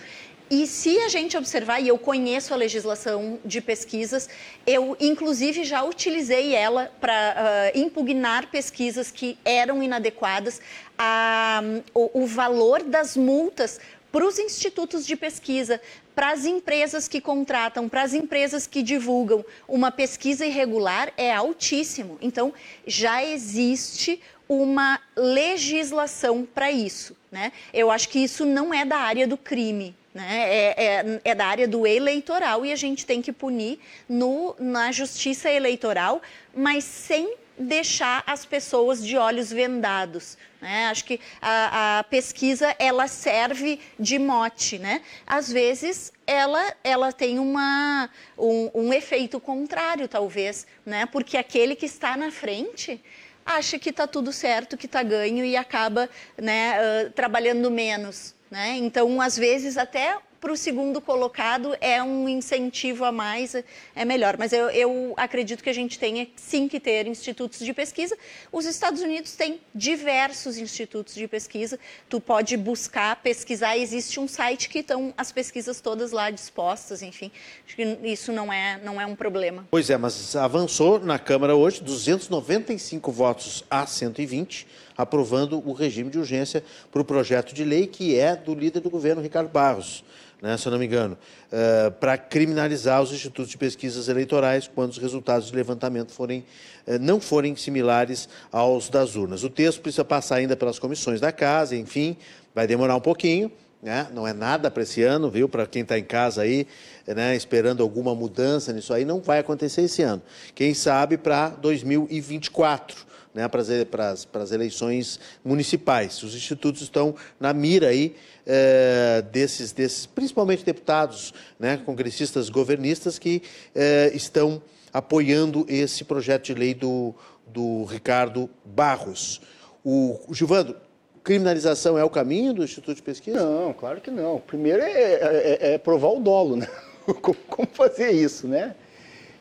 E se a gente observar, e eu conheço a legislação de pesquisas, eu inclusive já utilizei ela para uh, impugnar pesquisas que eram inadequadas. Uh, o, o valor das multas para os institutos de pesquisa, para as empresas que contratam, para as empresas que divulgam uma pesquisa irregular é altíssimo. Então, já existe uma legislação para isso. Né? Eu acho que isso não é da área do crime. Né? É, é, é, da área do eleitoral e a gente tem que punir no, na justiça eleitoral, mas sem deixar as pessoas de olhos vendados. Né? Acho que a, a, pesquisa ela serve de mote. Né? Às vezes ela, ela tem uma, um, um efeito contrário, talvez, né? porque aquele que está na frente acha que está tudo certo, que está ganho e acaba né, uh, trabalhando menos. Né? Então, às vezes, até para o segundo colocado é um incentivo a mais, é melhor. Mas eu, eu, acredito que a gente tenha sim que ter institutos de pesquisa. Os Estados Unidos têm diversos institutos de pesquisa. Tu pode buscar, pesquisar. Existe um site que estão as pesquisas todas lá dispostas. Enfim, acho que isso não é, não é um problema. Pois é, mas avançou na Câmara hoje 295 votos a 120 aprovando o regime de urgência para o projeto de lei que é do líder do governo, Ricardo Barros né, se eu não me engano, uh, para criminalizar os institutos de pesquisas eleitorais quando os resultados de levantamento forem, uh, não forem similares aos das urnas. O texto precisa passar ainda pelas comissões da casa, enfim, vai demorar um pouquinho. Né? Não é nada para esse ano, viu? Para quem está em casa aí, né, esperando alguma mudança nisso aí, não vai acontecer esse ano. Quem sabe para 2024 né, para as eleições municipais. Os institutos estão na mira aí é, desses, desses, principalmente deputados, né, congressistas governistas que é, estão apoiando esse projeto de lei do, do Ricardo Barros. O, o Gilvando, criminalização é o caminho do Instituto de Pesquisa? Não, claro que não. Primeiro é, é, é, é provar o dolo, né? Como fazer isso, né?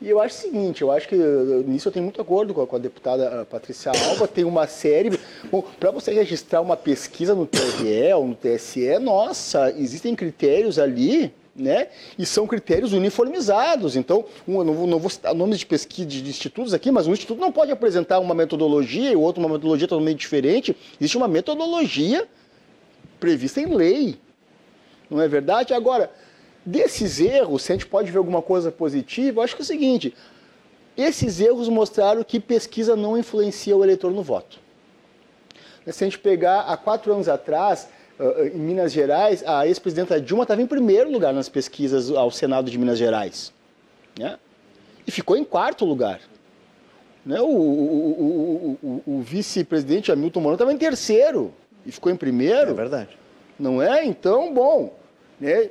E eu acho o seguinte, eu acho que nisso eu tenho muito acordo com a, com a deputada Patrícia Alba, tem uma série... Para você registrar uma pesquisa no TRE ou no TSE, nossa, existem critérios ali né? E são critérios uniformizados. Então, um, não, vou, não vou citar nomes de pesquisa de, de, institutos aqui, mas um instituto não pode apresentar uma metodologia e o outro uma metodologia totalmente diferente. Existe uma metodologia prevista em lei. Não é verdade? Agora, desses erros, se a gente pode ver alguma coisa positiva, eu acho que é o seguinte: esses erros mostraram que pesquisa não influencia o eleitor no voto. Se a gente pegar há quatro anos atrás, em Minas Gerais, a ex-presidenta Dilma estava em primeiro lugar nas pesquisas ao Senado de Minas Gerais. Né? E ficou em quarto lugar. Né? O, o, o, o vice-presidente Hamilton Mourão estava em terceiro e ficou em primeiro. É verdade. Não é? Então, bom, né?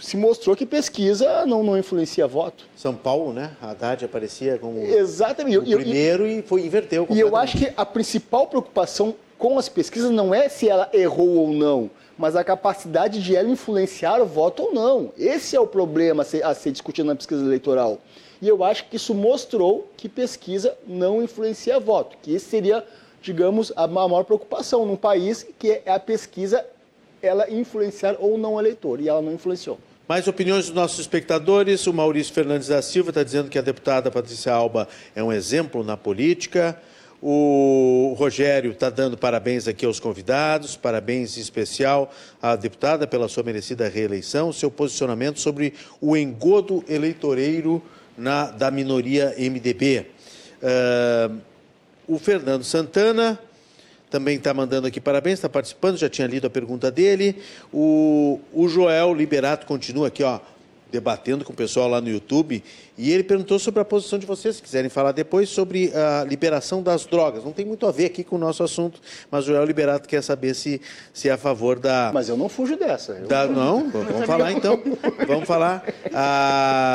Se mostrou que pesquisa não, não influencia voto. São Paulo, né? A Haddad aparecia como Exatamente. o primeiro e, e foi inverteu. E eu acho que a principal preocupação com as pesquisas não é se ela errou ou não, mas a capacidade de ela influenciar o voto ou não. Esse é o problema a ser, a ser discutido na pesquisa eleitoral. E eu acho que isso mostrou que pesquisa não influencia voto, que esse seria, digamos, a maior preocupação num país que é a pesquisa ela influenciar ou não o eleitor, e ela não influenciou. Mais opiniões dos nossos espectadores. O Maurício Fernandes da Silva está dizendo que a deputada Patrícia Alba é um exemplo na política. O Rogério está dando parabéns aqui aos convidados, parabéns em especial à deputada pela sua merecida reeleição, seu posicionamento sobre o engodo eleitoreiro na, da minoria MDB. Uh, o Fernando Santana também está mandando aqui parabéns, está participando, já tinha lido a pergunta dele. O, o Joel Liberato continua aqui, ó, debatendo com o pessoal lá no YouTube, e ele perguntou sobre a posição de vocês, se quiserem falar depois, sobre a liberação das drogas. Não tem muito a ver aqui com o nosso assunto, mas o Joel Liberato quer saber se, se é a favor da... Mas eu não fujo dessa. Da, não? Vamos falar então. Vamos falar.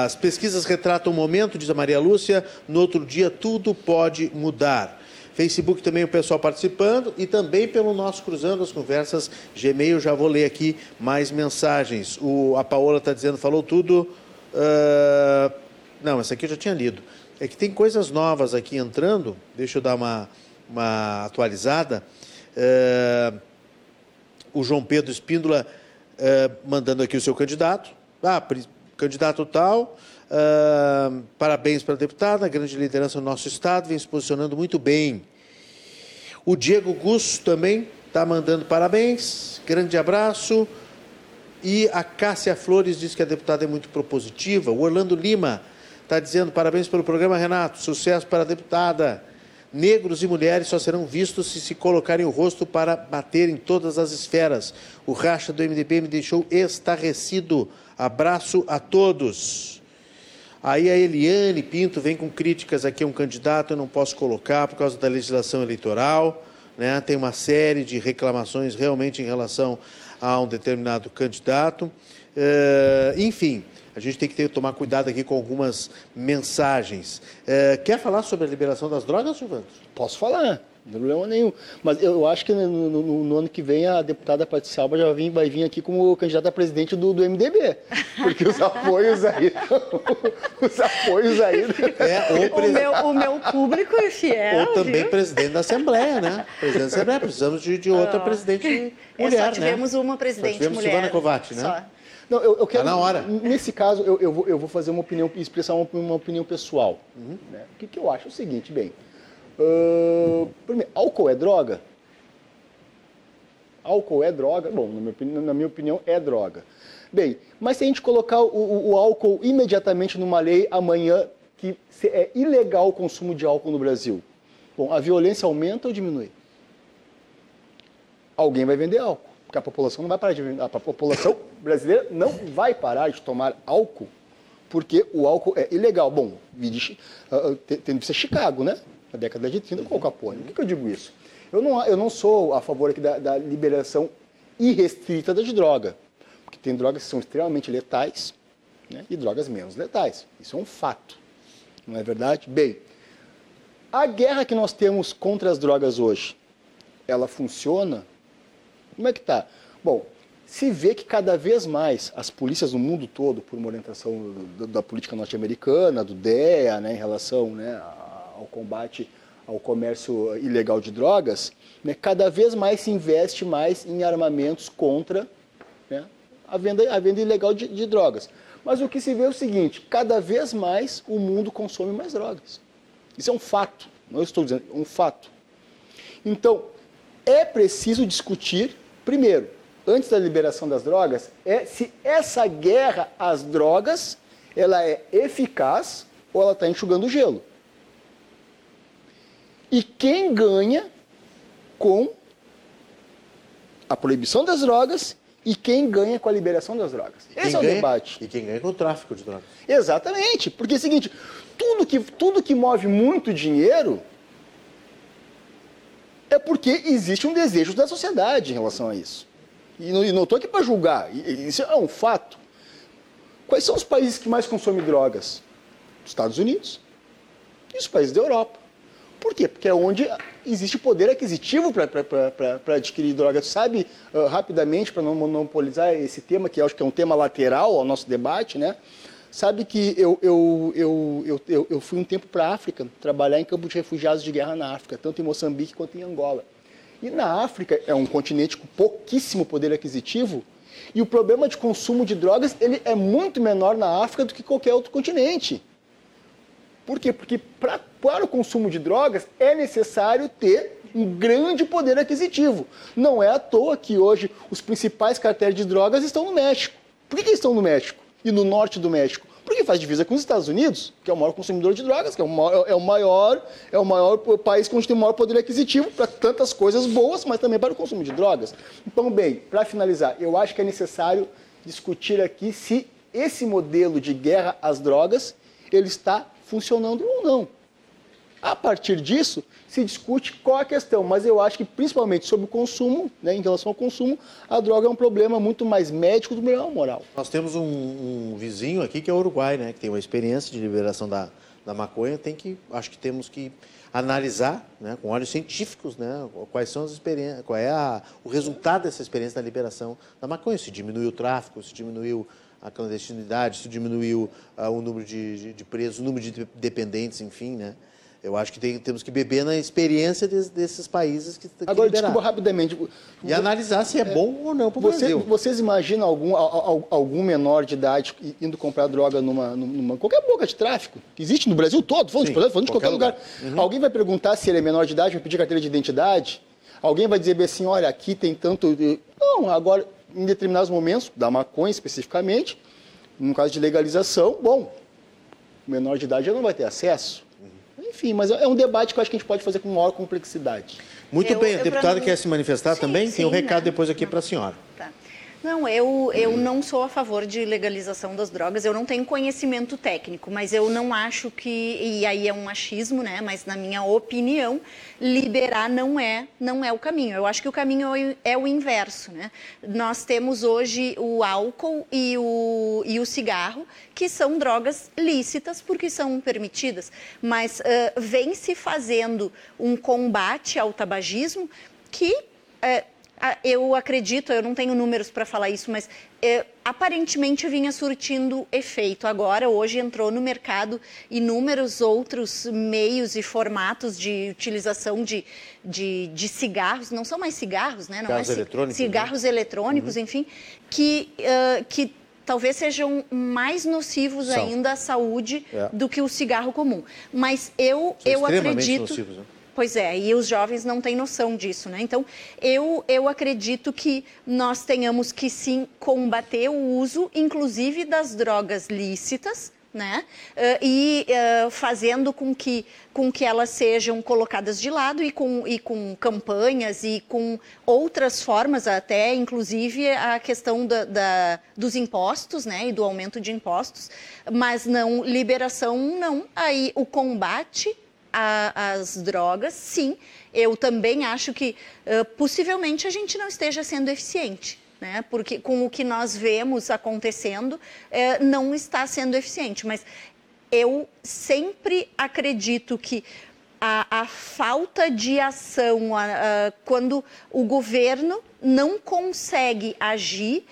As pesquisas retratam o momento, diz a Maria Lúcia, no outro dia tudo pode mudar. Facebook também o pessoal participando e também pelo nosso Cruzando as Conversas Gmail. Já vou ler aqui mais mensagens. O, a Paola está dizendo, falou tudo. Uh, não, essa aqui eu já tinha lido. É que tem coisas novas aqui entrando. Deixa eu dar uma, uma atualizada. Uh, o João Pedro Espíndola uh, mandando aqui o seu candidato. Ah, candidato tal. Uh, parabéns para a deputada, grande liderança no nosso estado, vem se posicionando muito bem. O Diego Gusso também está mandando parabéns, grande abraço. E a Cássia Flores diz que a deputada é muito propositiva. O Orlando Lima está dizendo parabéns pelo programa, Renato, sucesso para a deputada. Negros e mulheres só serão vistos se se colocarem o rosto para bater em todas as esferas. O racha do MDB me deixou estarrecido. Abraço a todos. Aí a Eliane Pinto vem com críticas aqui a um candidato, eu não posso colocar por causa da legislação eleitoral. Né? Tem uma série de reclamações realmente em relação a um determinado candidato. Uh, enfim, a gente tem que ter, tomar cuidado aqui com algumas mensagens. Uh, quer falar sobre a liberação das drogas, Silvano? Posso falar. Não tem problema nenhum. Mas eu acho que no, no, no, ano que vem a deputada Patrícia Alba já vem, vai vir aqui como candidata a presidente do, do MDB. Porque os apoios aí. os apoios aí. É, ou o, meu, o meu público é fiel. Ou também viu? presidente da Assembleia, né? Presidente da Assembleia. Precisamos de, de outra oh. presidente mulher. Só tivemos né? uma presidente só tivemos mulher. Silvana Kovács, né? Só. Não, eu, eu quero. Tá na hora. Nesse caso, eu, eu, vou, eu vou fazer uma opinião, expressar uma, uma opinião pessoal. Uhum. Né? O que, que eu acho? É o seguinte, bem. Primeiro, álcool é droga? Álcool é droga? Bom, na minha, opinião, na minha opinião, é droga. Bem, mas se a gente colocar o, o, o, álcool imediatamente numa lei amanhã que é ilegal o consumo de álcool no Brasil, bom, a violência aumenta ou diminui? Alguém vai vender álcool, porque a população não vai parar de vender, a população brasileira não vai parar de tomar álcool, porque o álcool é ilegal. Bom, tendo que ser Chicago, né? Na década de 30 com o Capone. Por que, eu digo isso? Eu não, eu não sou a favor aqui da, da liberação irrestrita das drogas, porque tem drogas que são extremamente letais né, e drogas menos letais. Isso é um fato, não é verdade? Bem, a guerra que nós temos contra as drogas hoje, ela funciona? Como é que está? Bom, se vê que cada vez mais as polícias no mundo todo, por uma orientação da, política norte-americana, do DEA, né, em relação né, ao combate ao comércio ilegal de drogas, né, cada vez mais se investe mais em armamentos contra né, a venda, a venda ilegal de, de drogas. Mas o que se vê é o seguinte: cada vez mais o mundo consome mais drogas. Isso é um fato, não estou dizendo, é um fato. Então, é preciso discutir, primeiro, antes da liberação das drogas, é se essa guerra às drogas ela é eficaz ou ela está enxugando gelo. E quem ganha com a proibição das drogas e quem ganha com a liberação das drogas. Esse é o ganha, debate. E quem ganha com o tráfico de drogas. Exatamente. Porque é o seguinte, tudo que, tudo que move muito dinheiro é porque existe um desejo da sociedade em relação a isso. E não estou aqui para julgar, isso é um fato. Quais são os países que mais consomem drogas? Estados Unidos e os países da Europa. Por quê? Porque é onde existe poder aquisitivo para adquirir drogas. Sabe, uh, rapidamente, para não monopolizar esse tema, que acho que é um tema lateral ao nosso debate, né? Sabe que eu, eu, eu, eu, eu fui um tempo para a África, trabalhar em campos de refugiados de guerra na África, tanto em Moçambique quanto em Angola. E na África é um continente com pouquíssimo poder aquisitivo, e o problema de consumo de drogas ele é muito menor na África do que qualquer outro continente. Por quê? Porque pra, para o consumo de drogas é necessário ter um grande poder aquisitivo. Não é à toa que hoje os principais cartéis de drogas estão no México. Por que, que estão no México e no norte do México? Porque faz divisa com os Estados Unidos, que é o maior consumidor de drogas, que é o maior, é o maior, é o maior país que tem o maior poder aquisitivo para tantas coisas boas, mas também para o consumo de drogas. Então, bem, para finalizar, eu acho que é necessário discutir aqui se esse modelo de guerra às drogas ele está funcionando ou não. A partir disso, se discute qual a questão, mas eu acho que principalmente sobre o consumo, né, em relação ao consumo, a droga é um problema muito mais médico do que moral. Nós temos um, um, vizinho aqui que é o Uruguai, né, que tem uma experiência de liberação da, da maconha, tem que, acho que temos que analisar, né, com olhos científicos, né, quais são as experiências, qual é a, o resultado dessa experiência da liberação da maconha, se diminuiu o tráfico, se diminuiu a clandestinidade, se diminuiu uh, o número de, de, de, presos, o número de dependentes, enfim, né? Eu acho que tem, temos que beber na experiência de, desses países que, que Agora, liberar. desculpa rapidamente. E analisar se é, é bom ou não para o você, Brasil. Vocês imaginam algum, algum menor de idade indo comprar droga numa, numa qualquer boca de tráfico? Existe no Brasil todo, falando, Sim, de, falando de qualquer, lugar. lugar. Uhum. Alguém vai perguntar se ele é menor de idade, vai pedir carteira de identidade? Alguém vai dizer assim, olha, aqui tem tanto... Não, agora, em determinados momentos, da maconha especificamente, no caso de legalização, bom, o menor de idade já não vai ter acesso. Enfim, mas é um debate que eu acho que a gente pode fazer com maior complexidade. Muito eu, bem, a deputada quer se manifestar sim, também? Sim, Tem um recado não, depois aqui para a senhora. Tá. Não, eu, eu não sou a favor de legalização das drogas, eu não tenho conhecimento técnico, mas eu não acho que, e aí é um machismo, né? Mas na minha opinião, liberar não é, não é o caminho. Eu acho que o caminho é o inverso, né? Nós temos hoje o álcool e o, e o cigarro, que são drogas lícitas porque são permitidas, mas uh, vem se fazendo um combate ao tabagismo que. Uh, eu acredito, eu não tenho números para falar isso, mas é, aparentemente vinha surtindo efeito. Agora, hoje entrou no mercado inúmeros outros meios e formatos de utilização de, de, de cigarros, não são mais cigarros, né? Não é eletrônicos. Cigarros né? eletrônicos, uhum. enfim, que, uh, que talvez sejam mais nocivos são. ainda à saúde é. do que o cigarro comum. Mas eu, eu acredito. Nocivos, né? Pois é, e os jovens não têm noção disso, né? Então, eu, eu acredito que nós tenhamos que sim combater o uso, inclusive das drogas lícitas, né? Uh, e uh, fazendo com que, com que elas sejam colocadas de lado e com, e com campanhas e com outras formas, até inclusive a questão da, da, dos impostos né? e do aumento de impostos, mas não liberação, não. Aí o combate a, as drogas, sim, eu também acho que uh, possivelmente a gente não esteja sendo eficiente. Né? Porque com o que nós vemos acontecendo, uh, não está sendo eficiente. Mas eu sempre acredito que a, a falta de ação, a, quando o governo não consegue agir,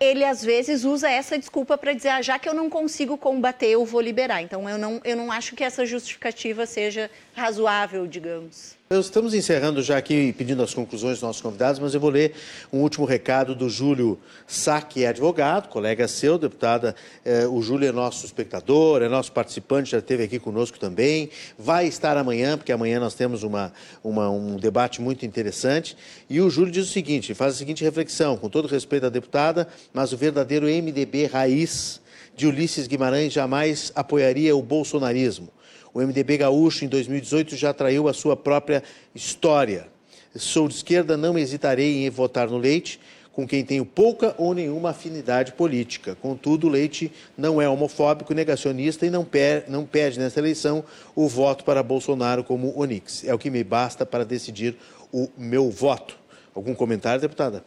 ele às vezes usa essa desculpa para dizer, ah, já que eu não consigo combater, eu vou liberar. Então eu não, eu não acho que essa justificativa seja razoável, digamos. Estamos encerrando já aqui, pedindo as conclusões dos nossos convidados, mas eu vou ler um último recado do Júlio Sá, que é advogado, colega seu, deputada. Eh, o Júlio é nosso espectador, é nosso participante, já esteve aqui conosco também. Vai estar amanhã, porque amanhã nós temos uma, uma, um debate muito interessante. E o Júlio diz o seguinte: faz a seguinte reflexão, com todo respeito à deputada, mas o verdadeiro MDB raiz de Ulisses Guimarães jamais apoiaria o bolsonarismo. O MDB gaúcho, em 2018, já traiu a sua própria história. Sou de esquerda, não hesitarei em votar no Leite, com quem tenho pouca ou nenhuma afinidade política. Contudo, Leite não é homofóbico, negacionista e não, não pede nessa eleição o voto para Bolsonaro como Onix. É o que me basta para decidir o meu voto. Algum comentário, deputada?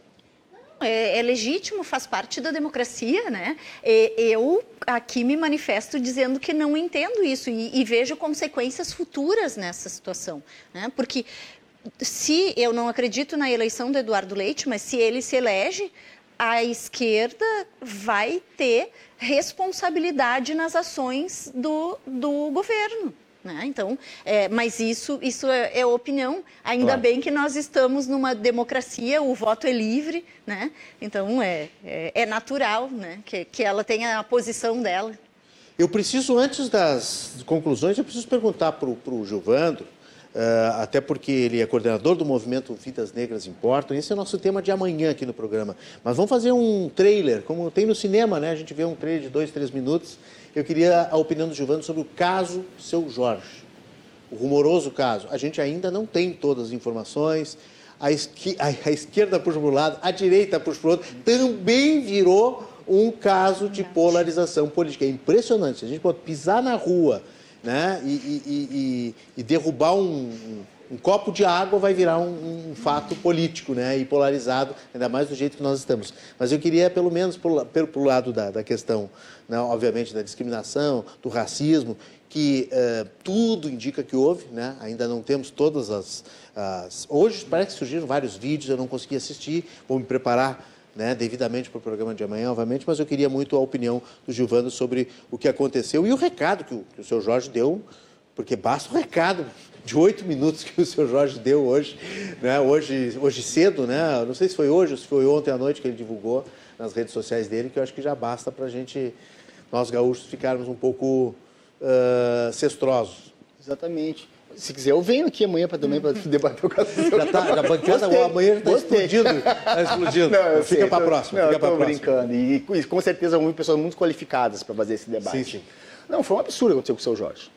É, é, legítimo, faz parte da democracia, né? E, eu aqui me manifesto dizendo que não entendo isso e, e vejo consequências futuras nessa situação, né? Porque se eu não acredito na eleição do Eduardo Leite, mas se ele se elege, a esquerda vai ter responsabilidade nas ações do, do governo. Né? Então, é, mas isso, isso é, é opinião. Ainda claro. bem que nós estamos numa democracia, o voto é livre, né? então é, é, é natural né? que, que ela tenha a posição dela. Eu preciso, antes das conclusões, eu preciso perguntar para o Gilvandro, Uh, até porque ele é coordenador do movimento Vidas Negras Importam. Esse é o nosso tema de amanhã aqui no programa. Mas vamos fazer um trailer, como tem no cinema, né? A gente vê um trailer de dois, três minutos eu queria a opinião do Gilvando sobre o caso Seu Jorge, o rumoroso caso. A gente ainda não tem todas as informações. A, esqui, a, a esquerda puxa para um lado, a direita puxa para o outro. Também virou um caso de polarização política. É impressionante. Se a gente pode pisar na rua né, e, e, e, e derrubar um, um copo de água vai virar um, um, fato político né, e polarizado, ainda mais do jeito que nós estamos. Mas eu queria, pelo menos, pelo, pelo lado da, da questão, né, obviamente, da discriminação, do racismo, que uh, tudo indica que houve, né? ainda não temos todas as, as, Hoje parece que surgiram vários vídeos, eu não consegui assistir, vou me preparar né, devidamente para o programa de amanhã, obviamente, mas eu queria muito a opinião do Gilvando sobre o que aconteceu e o recado que o, que o seu Jorge deu, porque basta o recado de oito minutos que o senhor Jorge deu hoje, né? hoje, hoje cedo, né? não sei se foi hoje ou se foi ontem à noite que ele divulgou nas redes sociais dele, que eu acho que já basta para a gente, nós gaúchos, ficarmos um pouco uh, cestrosos. Exatamente. Se quiser, eu venho aqui amanhã para também para debater o caso Já está, a bancada amanhã está explodindo. Está explodindo. Não, fica para a próxima. Não, fica eu brincando. E, e, com certeza, muitas pessoas muito qualificadas para fazer esse debate. Sim, sim. Não, foi um absurdo acontecer com o seu Jorge.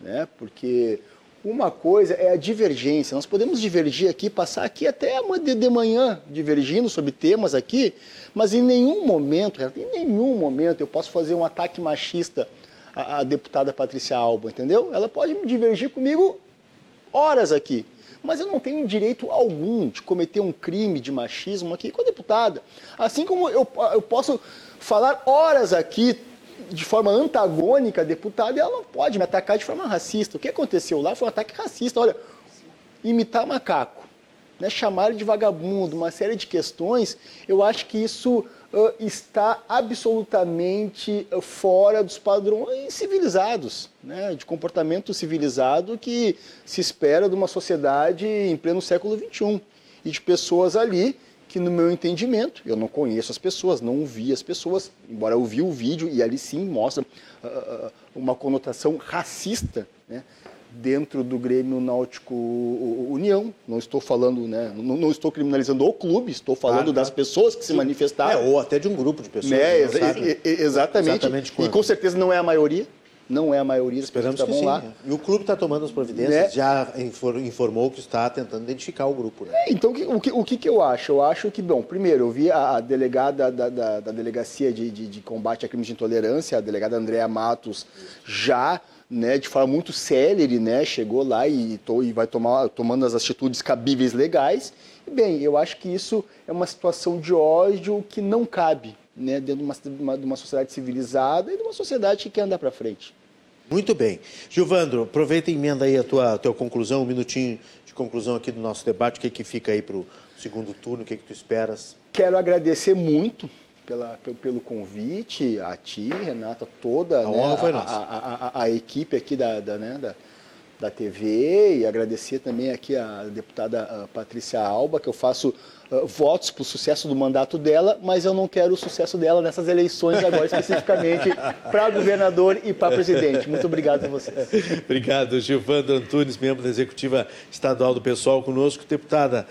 Né? Porque uma coisa é a divergência. Nós podemos divergir aqui, passar aqui até de manhã divergindo sobre temas aqui, mas em nenhum momento, em nenhum momento eu posso fazer um ataque machista à, à deputada Patrícia Alba, entendeu? Ela pode divergir comigo horas aqui, mas eu não tenho direito algum de cometer um crime de machismo aqui com a deputada. Assim como eu, eu posso falar horas aqui de forma antagônica a deputada, ela não pode me atacar de forma racista. O que aconteceu lá foi um ataque racista. Olha, imitar macaco, né, chamar de vagabundo, uma série de questões, eu acho que isso uh, está absolutamente fora dos padrões civilizados, né, de comportamento civilizado que se espera de uma sociedade em pleno século XXI. E de pessoas ali que no meu entendimento, eu não conheço as pessoas, não ouvi as pessoas, embora eu vi o vídeo e ali sim mostra uh, uma conotação racista, né? dentro do Grêmio Náutico União. Não estou falando, né, não, não estou criminalizando o clube, estou falando ah, das pessoas que se manifestaram. É, ou até de um grupo de pessoas. Né, exa exatamente. exatamente e com certeza não é a maioria não é a maioria das Esperamos pessoas que, que lá. E o clube está tomando as providências, né? já informou que está tentando identificar o grupo. Né? É, então, o que, o que, que eu acho? Eu acho que, bom, primeiro, eu vi a, delegada da, da, da Delegacia de, de, de, Combate a Crimes de Intolerância, a delegada Andréa Matos, já né, de forma muito célere, né, chegou lá e, to, e vai tomar, tomando as atitudes cabíveis legais. E, bem, eu acho que isso é uma situação de ódio que não cabe né, dentro de uma, de, uma, de uma, sociedade civilizada e de uma sociedade que quer andar para frente. Muito bem. Gilvandro, aproveita e emenda aí a tua, a tua conclusão, um minutinho de conclusão aqui do nosso debate. O que, que fica aí para o segundo turno? O que, que tu esperas? Quero agradecer muito pela, pelo convite, a ti, Renata, toda a, né, a, a, a, equipe aqui da, da, né, da da TV e agradecer também aqui a deputada Patrícia Alba, que eu faço uh, votos para o sucesso do mandato dela, mas eu não quero o sucesso dela nessas eleições agora, especificamente para governador e para presidente. Muito obrigado a vocês. Obrigado, Gilvandro Antunes, membro da Executiva Estadual do Pessoal, conosco. Deputada,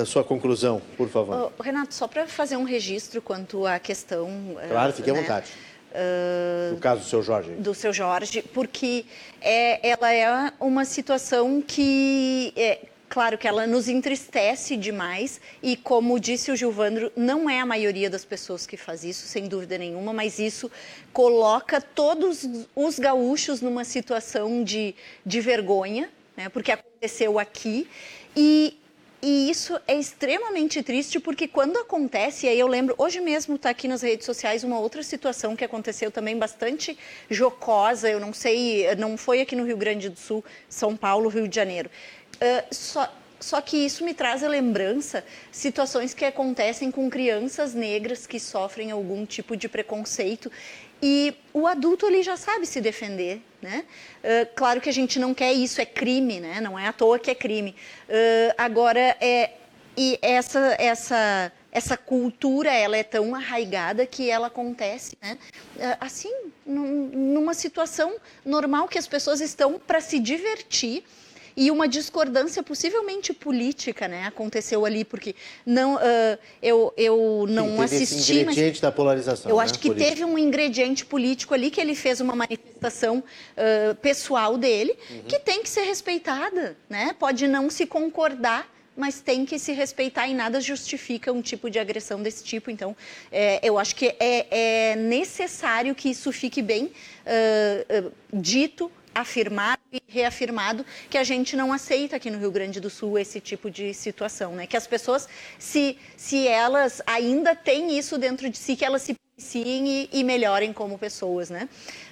a sua conclusão, por favor. Oh, Renato, só para fazer um registro quanto à questão. Claro, fique né? à vontade. Uh, no caso do seu Jorge. Do seu Jorge, porque é, ela é uma situação que, é, claro que ela nos entristece demais e, como disse o Gilvandro, não é a maioria das pessoas que faz isso, sem dúvida nenhuma, mas isso coloca todos os gaúchos numa situação de, de vergonha, né, porque aconteceu aqui. E e isso é extremamente triste porque quando acontece, e aí eu lembro, hoje mesmo está aqui nas redes sociais uma outra situação que aconteceu também bastante jocosa, eu não sei, não foi aqui no Rio Grande do Sul, São Paulo, Rio de Janeiro. Uh, só, só que isso me traz a lembrança situações que acontecem com crianças negras que sofrem algum tipo de preconceito e o adulto ele já sabe se defender, né? Uh, claro que a gente não quer isso, é crime, né? Não é à toa que é crime. Uh, agora, é, e essa, essa, essa cultura, ela é tão arraigada que ela acontece, né? Assim, num, numa situação normal que as pessoas estão para se divertir, e uma discordância possivelmente política, né, aconteceu ali porque não uh, eu, eu não Sim, teve assisti, esse ingrediente mas da polarização. Eu né, acho que política. teve um ingrediente político ali que ele fez uma manifestação uh, pessoal dele uhum. que tem que ser respeitada, né? Pode não se concordar mas tem que se respeitar e nada justifica um tipo de agressão desse tipo. Então, é, eu acho que é, é, necessário que isso fique bem uh, uh, dito afirmado e reafirmado que a gente não aceita aqui no Rio Grande do Sul esse tipo de situação, né? Que as pessoas, se, se elas ainda têm isso dentro de si, que elas se policiem e, e melhorem como pessoas, né?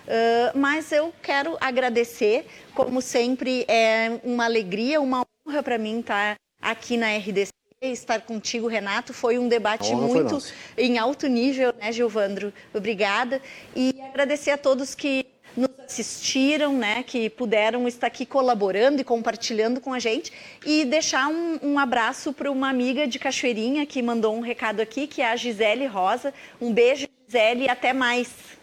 Uh, mas eu quero agradecer, como sempre, é uma alegria, uma honra para mim estar aqui na RDC estar contigo, Renato. Foi um debate muito em alto nível, né, Gilvandro? Obrigada. E agradecer a todos que nos assistiram, né, que puderam estar aqui colaborando e compartilhando com a gente. E deixar um, um abraço para uma amiga de Cachoeirinha que mandou um recado aqui, que é a Gisele Rosa. Um beijo, Gisele, e até mais.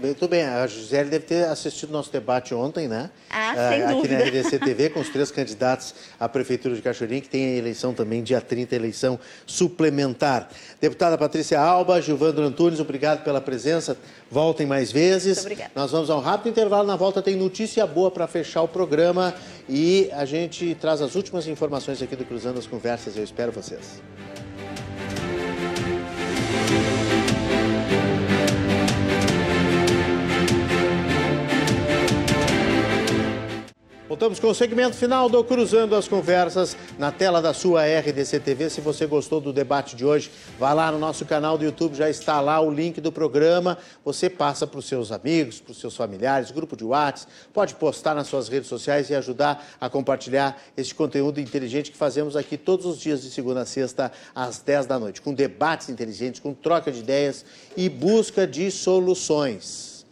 Muito bem, a Gisele deve ter assistido nosso debate ontem, né? Ah, ah sem Aqui dúvida. na RDC TV, com os três candidatos à Prefeitura de Cachoeirinha, que tem a eleição também dia 30, eleição suplementar. Deputada Patrícia Alba, Gilvandro Antunes, obrigado pela presença. Voltem mais vezes. Muito obrigada. Nós vamos a um rápido intervalo. Na volta tem notícia boa para fechar o programa e a gente traz as últimas informações aqui do Cruzando as Conversas. Eu espero vocês. Voltamos com o segmento final do Cruzando as Conversas na tela da sua RDC TV. Se você gostou do debate de hoje, vá lá no nosso canal do YouTube, já está lá o link do programa. Você passa para os seus amigos, para os seus familiares, grupo de WhatsApp, pode postar nas suas redes sociais e ajudar a compartilhar esse conteúdo inteligente que fazemos aqui todos os dias de segunda a sexta às 10 da noite, com debates inteligentes, com troca de ideias e busca de soluções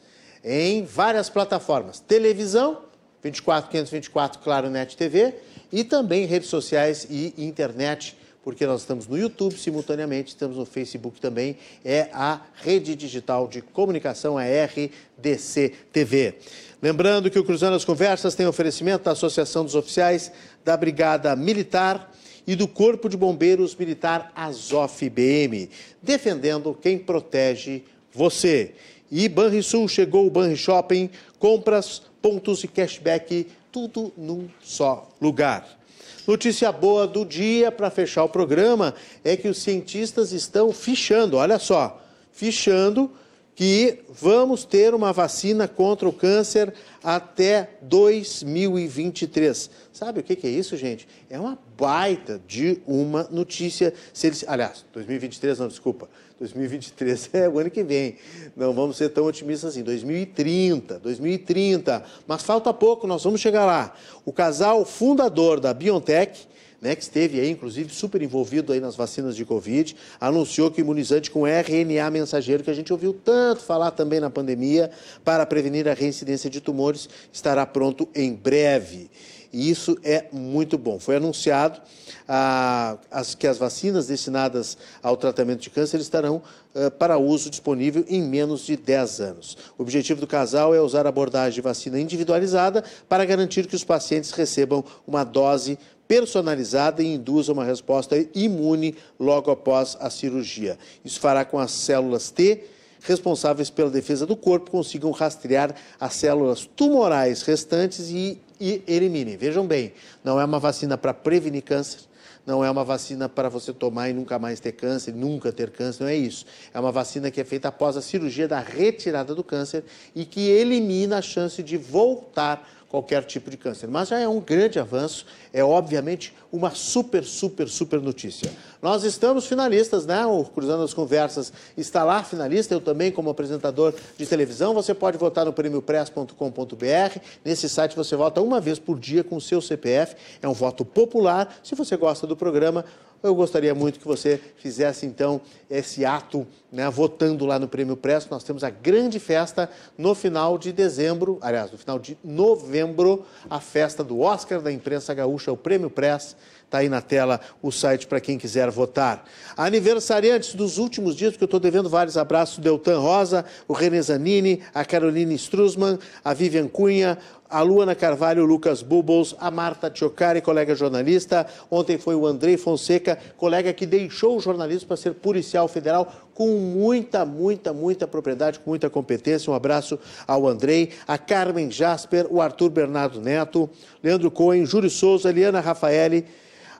em várias plataformas. Televisão 24 524 Claro Net TV e também redes sociais e internet, porque nós estamos no YouTube simultaneamente, estamos no Facebook também, é a Rede Digital de Comunicação, a RDC TV. Lembrando que o Cruzando as Conversas tem oferecimento da Associação dos Oficiais da Brigada Militar e do Corpo de Bombeiros Militar Azof BM, defendendo quem protege você. E Banrisul chegou o Banri Shopping, compras pontos e cashback, tudo num só lugar. Notícia boa do dia para fechar o programa é que os cientistas estão fichando, olha só, fichando que vamos ter uma vacina contra o câncer até 2023. Sabe o que é isso, gente? É uma baita de uma notícia. Se eles, aliás, 2023 não, desculpa. 2023 é o ano que vem. Não vamos ser tão otimistas assim. 2030, 2030. Mas falta pouco, nós vamos chegar lá. O casal fundador da BioNTech né, que esteve aí, inclusive, super envolvido aí nas vacinas de Covid, anunciou que o imunizante com RNA mensageiro, que a gente ouviu tanto falar também na pandemia, para prevenir a reincidência de tumores, estará pronto em breve. E isso é muito bom. Foi anunciado ah, as, que as vacinas destinadas ao tratamento de câncer estarão ah, para uso disponível em menos de 10 anos. O objetivo do casal é usar a abordagem de vacina individualizada para garantir que os pacientes recebam uma dose personalizada e induza uma resposta imune logo após a cirurgia. Isso fará com as células T responsáveis pela defesa do corpo consigam rastrear as células tumorais restantes e, e eliminem. Vejam bem, não é uma vacina para prevenir câncer, não é uma vacina para você tomar e nunca mais ter câncer, nunca ter câncer, não é isso. É uma vacina que é feita após a cirurgia da retirada do câncer e que elimina a chance de voltar qualquer tipo de câncer. Mas já é um grande avanço, é obviamente uma super, super, super notícia. Nós estamos finalistas, né? O Cruzando as Conversas está lá, finalista, eu também como apresentador de televisão. Você pode votar no prêmiopress.com.br. Nesse site você vota uma vez por dia com o seu CPF. É um voto popular. Se você gosta do programa, eu gostaria muito que você fizesse então esse ato, né, votando lá no Prêmio Press. Nós temos a grande festa no final de dezembro, aliás, no final de novembro, a festa do Oscar da imprensa gaúcha, o Prêmio Press. Está aí na tela o site para quem quiser votar. Aniversariantes dos últimos dias, porque eu estou devendo vários abraços, Deltan Rosa, o René Zanini, a Caroline Strusman, a Vivian Cunha, a Luana Carvalho, Lucas Bubbles, a Marta Chocari, colega jornalista. Ontem foi o Andrei Fonseca, colega que deixou o jornalismo para ser policial federal com muita, muita, muita propriedade, com muita competência. Um abraço ao Andrei, a Carmen Jasper, o Arthur Bernardo Neto, Leandro Cohen, Júlio Souza, Eliana Rafaeli,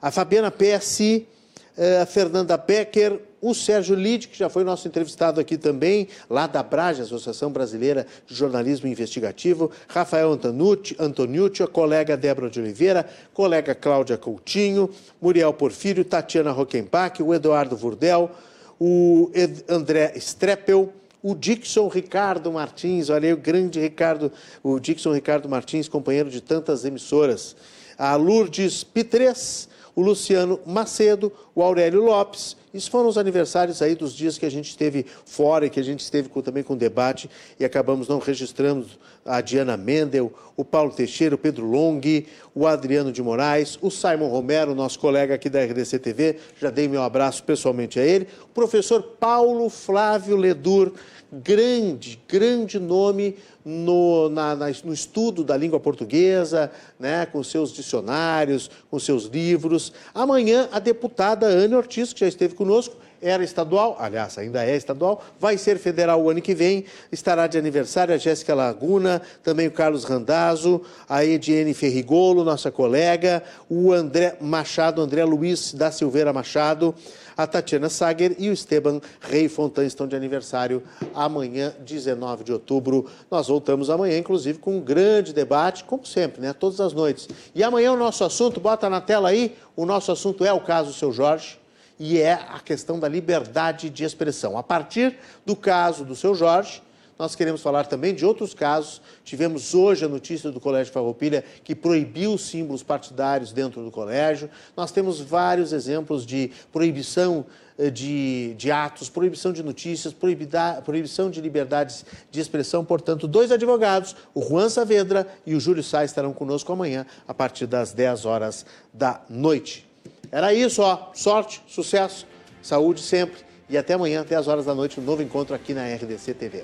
a Fabiana Pessi, eh, a Fernanda Becker, o Sérgio Lide, que já foi nosso entrevistado aqui também, lá da Brage, Associação Brasileira de Jornalismo Investigativo, Rafael Antonucci, Antoniucci, a colega Débora de Oliveira, colega Cláudia Coutinho, Muriel Porfírio, Tatiana Rockenbach, o Eduardo Vurdel, o André Streppel, o Dixon Ricardo Martins, olha aí o grande Ricardo, o Dixon Ricardo Martins, companheiro de tantas emissoras, a Lourdes Pitres, o Luciano Macedo, o Aurélio Lopes. Isso foram os aniversários aí dos dias que a gente esteve fora e que a gente esteve com, também com debate e acabamos não registrando a Diana Mendel, o Paulo Teixeira, o Pedro Long, o Adriano de Moraes, o Simon Romero, nosso colega aqui da RDC TV, já dei meu abraço pessoalmente a ele, o professor Paulo Flávio Ledur, grande, grande nome no, na, na, no estudo da língua portuguesa, né, com seus dicionários, com seus livros. Amanhã, a deputada Ana Ortiz, que já esteve conosco, era estadual, aliás, ainda é estadual, vai ser federal o ano que vem, estará de aniversário a Jéssica Laguna, também o Carlos Randazzo, a Ediene Ferrigolo, nossa colega, o André Machado, André Luiz da Silveira Machado, a Tatiana Sager e o Esteban Rei Fontan estão de aniversário amanhã, 19 de outubro. Nós voltamos amanhã, inclusive, com um grande debate, como sempre, né? Todas as noites. E amanhã o nosso assunto, bota na tela aí, o nosso assunto é o caso Seu Jorge e é a questão da liberdade de expressão. A partir do caso do Seu Jorge, nós queremos falar também de outros casos. Tivemos hoje a notícia do Colégio Farroupilha que proibiu símbolos partidários dentro do colégio. Nós temos vários exemplos de proibição eh, de, de atos, proibição de notícias, proibição de liberdades de expressão. Portanto, dois advogados, o Juan Saavedra e o Júlio Sá, estarão conosco amanhã a partir das 10 horas da noite. Era isso, ó. Sorte, sucesso, saúde sempre. E até amanhã, 10 horas da noite, um novo encontro aqui na RDC TV.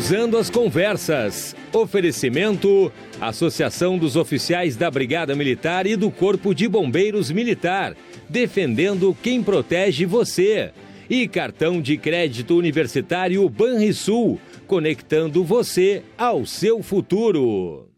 Cruzando as Conversas. Oferecimento: Associação dos Oficiais da Brigada Militar e do Corpo de Bombeiros Militar. Defendendo quem protege você. E cartão de crédito universitário Banrisul. Conectando você ao seu futuro.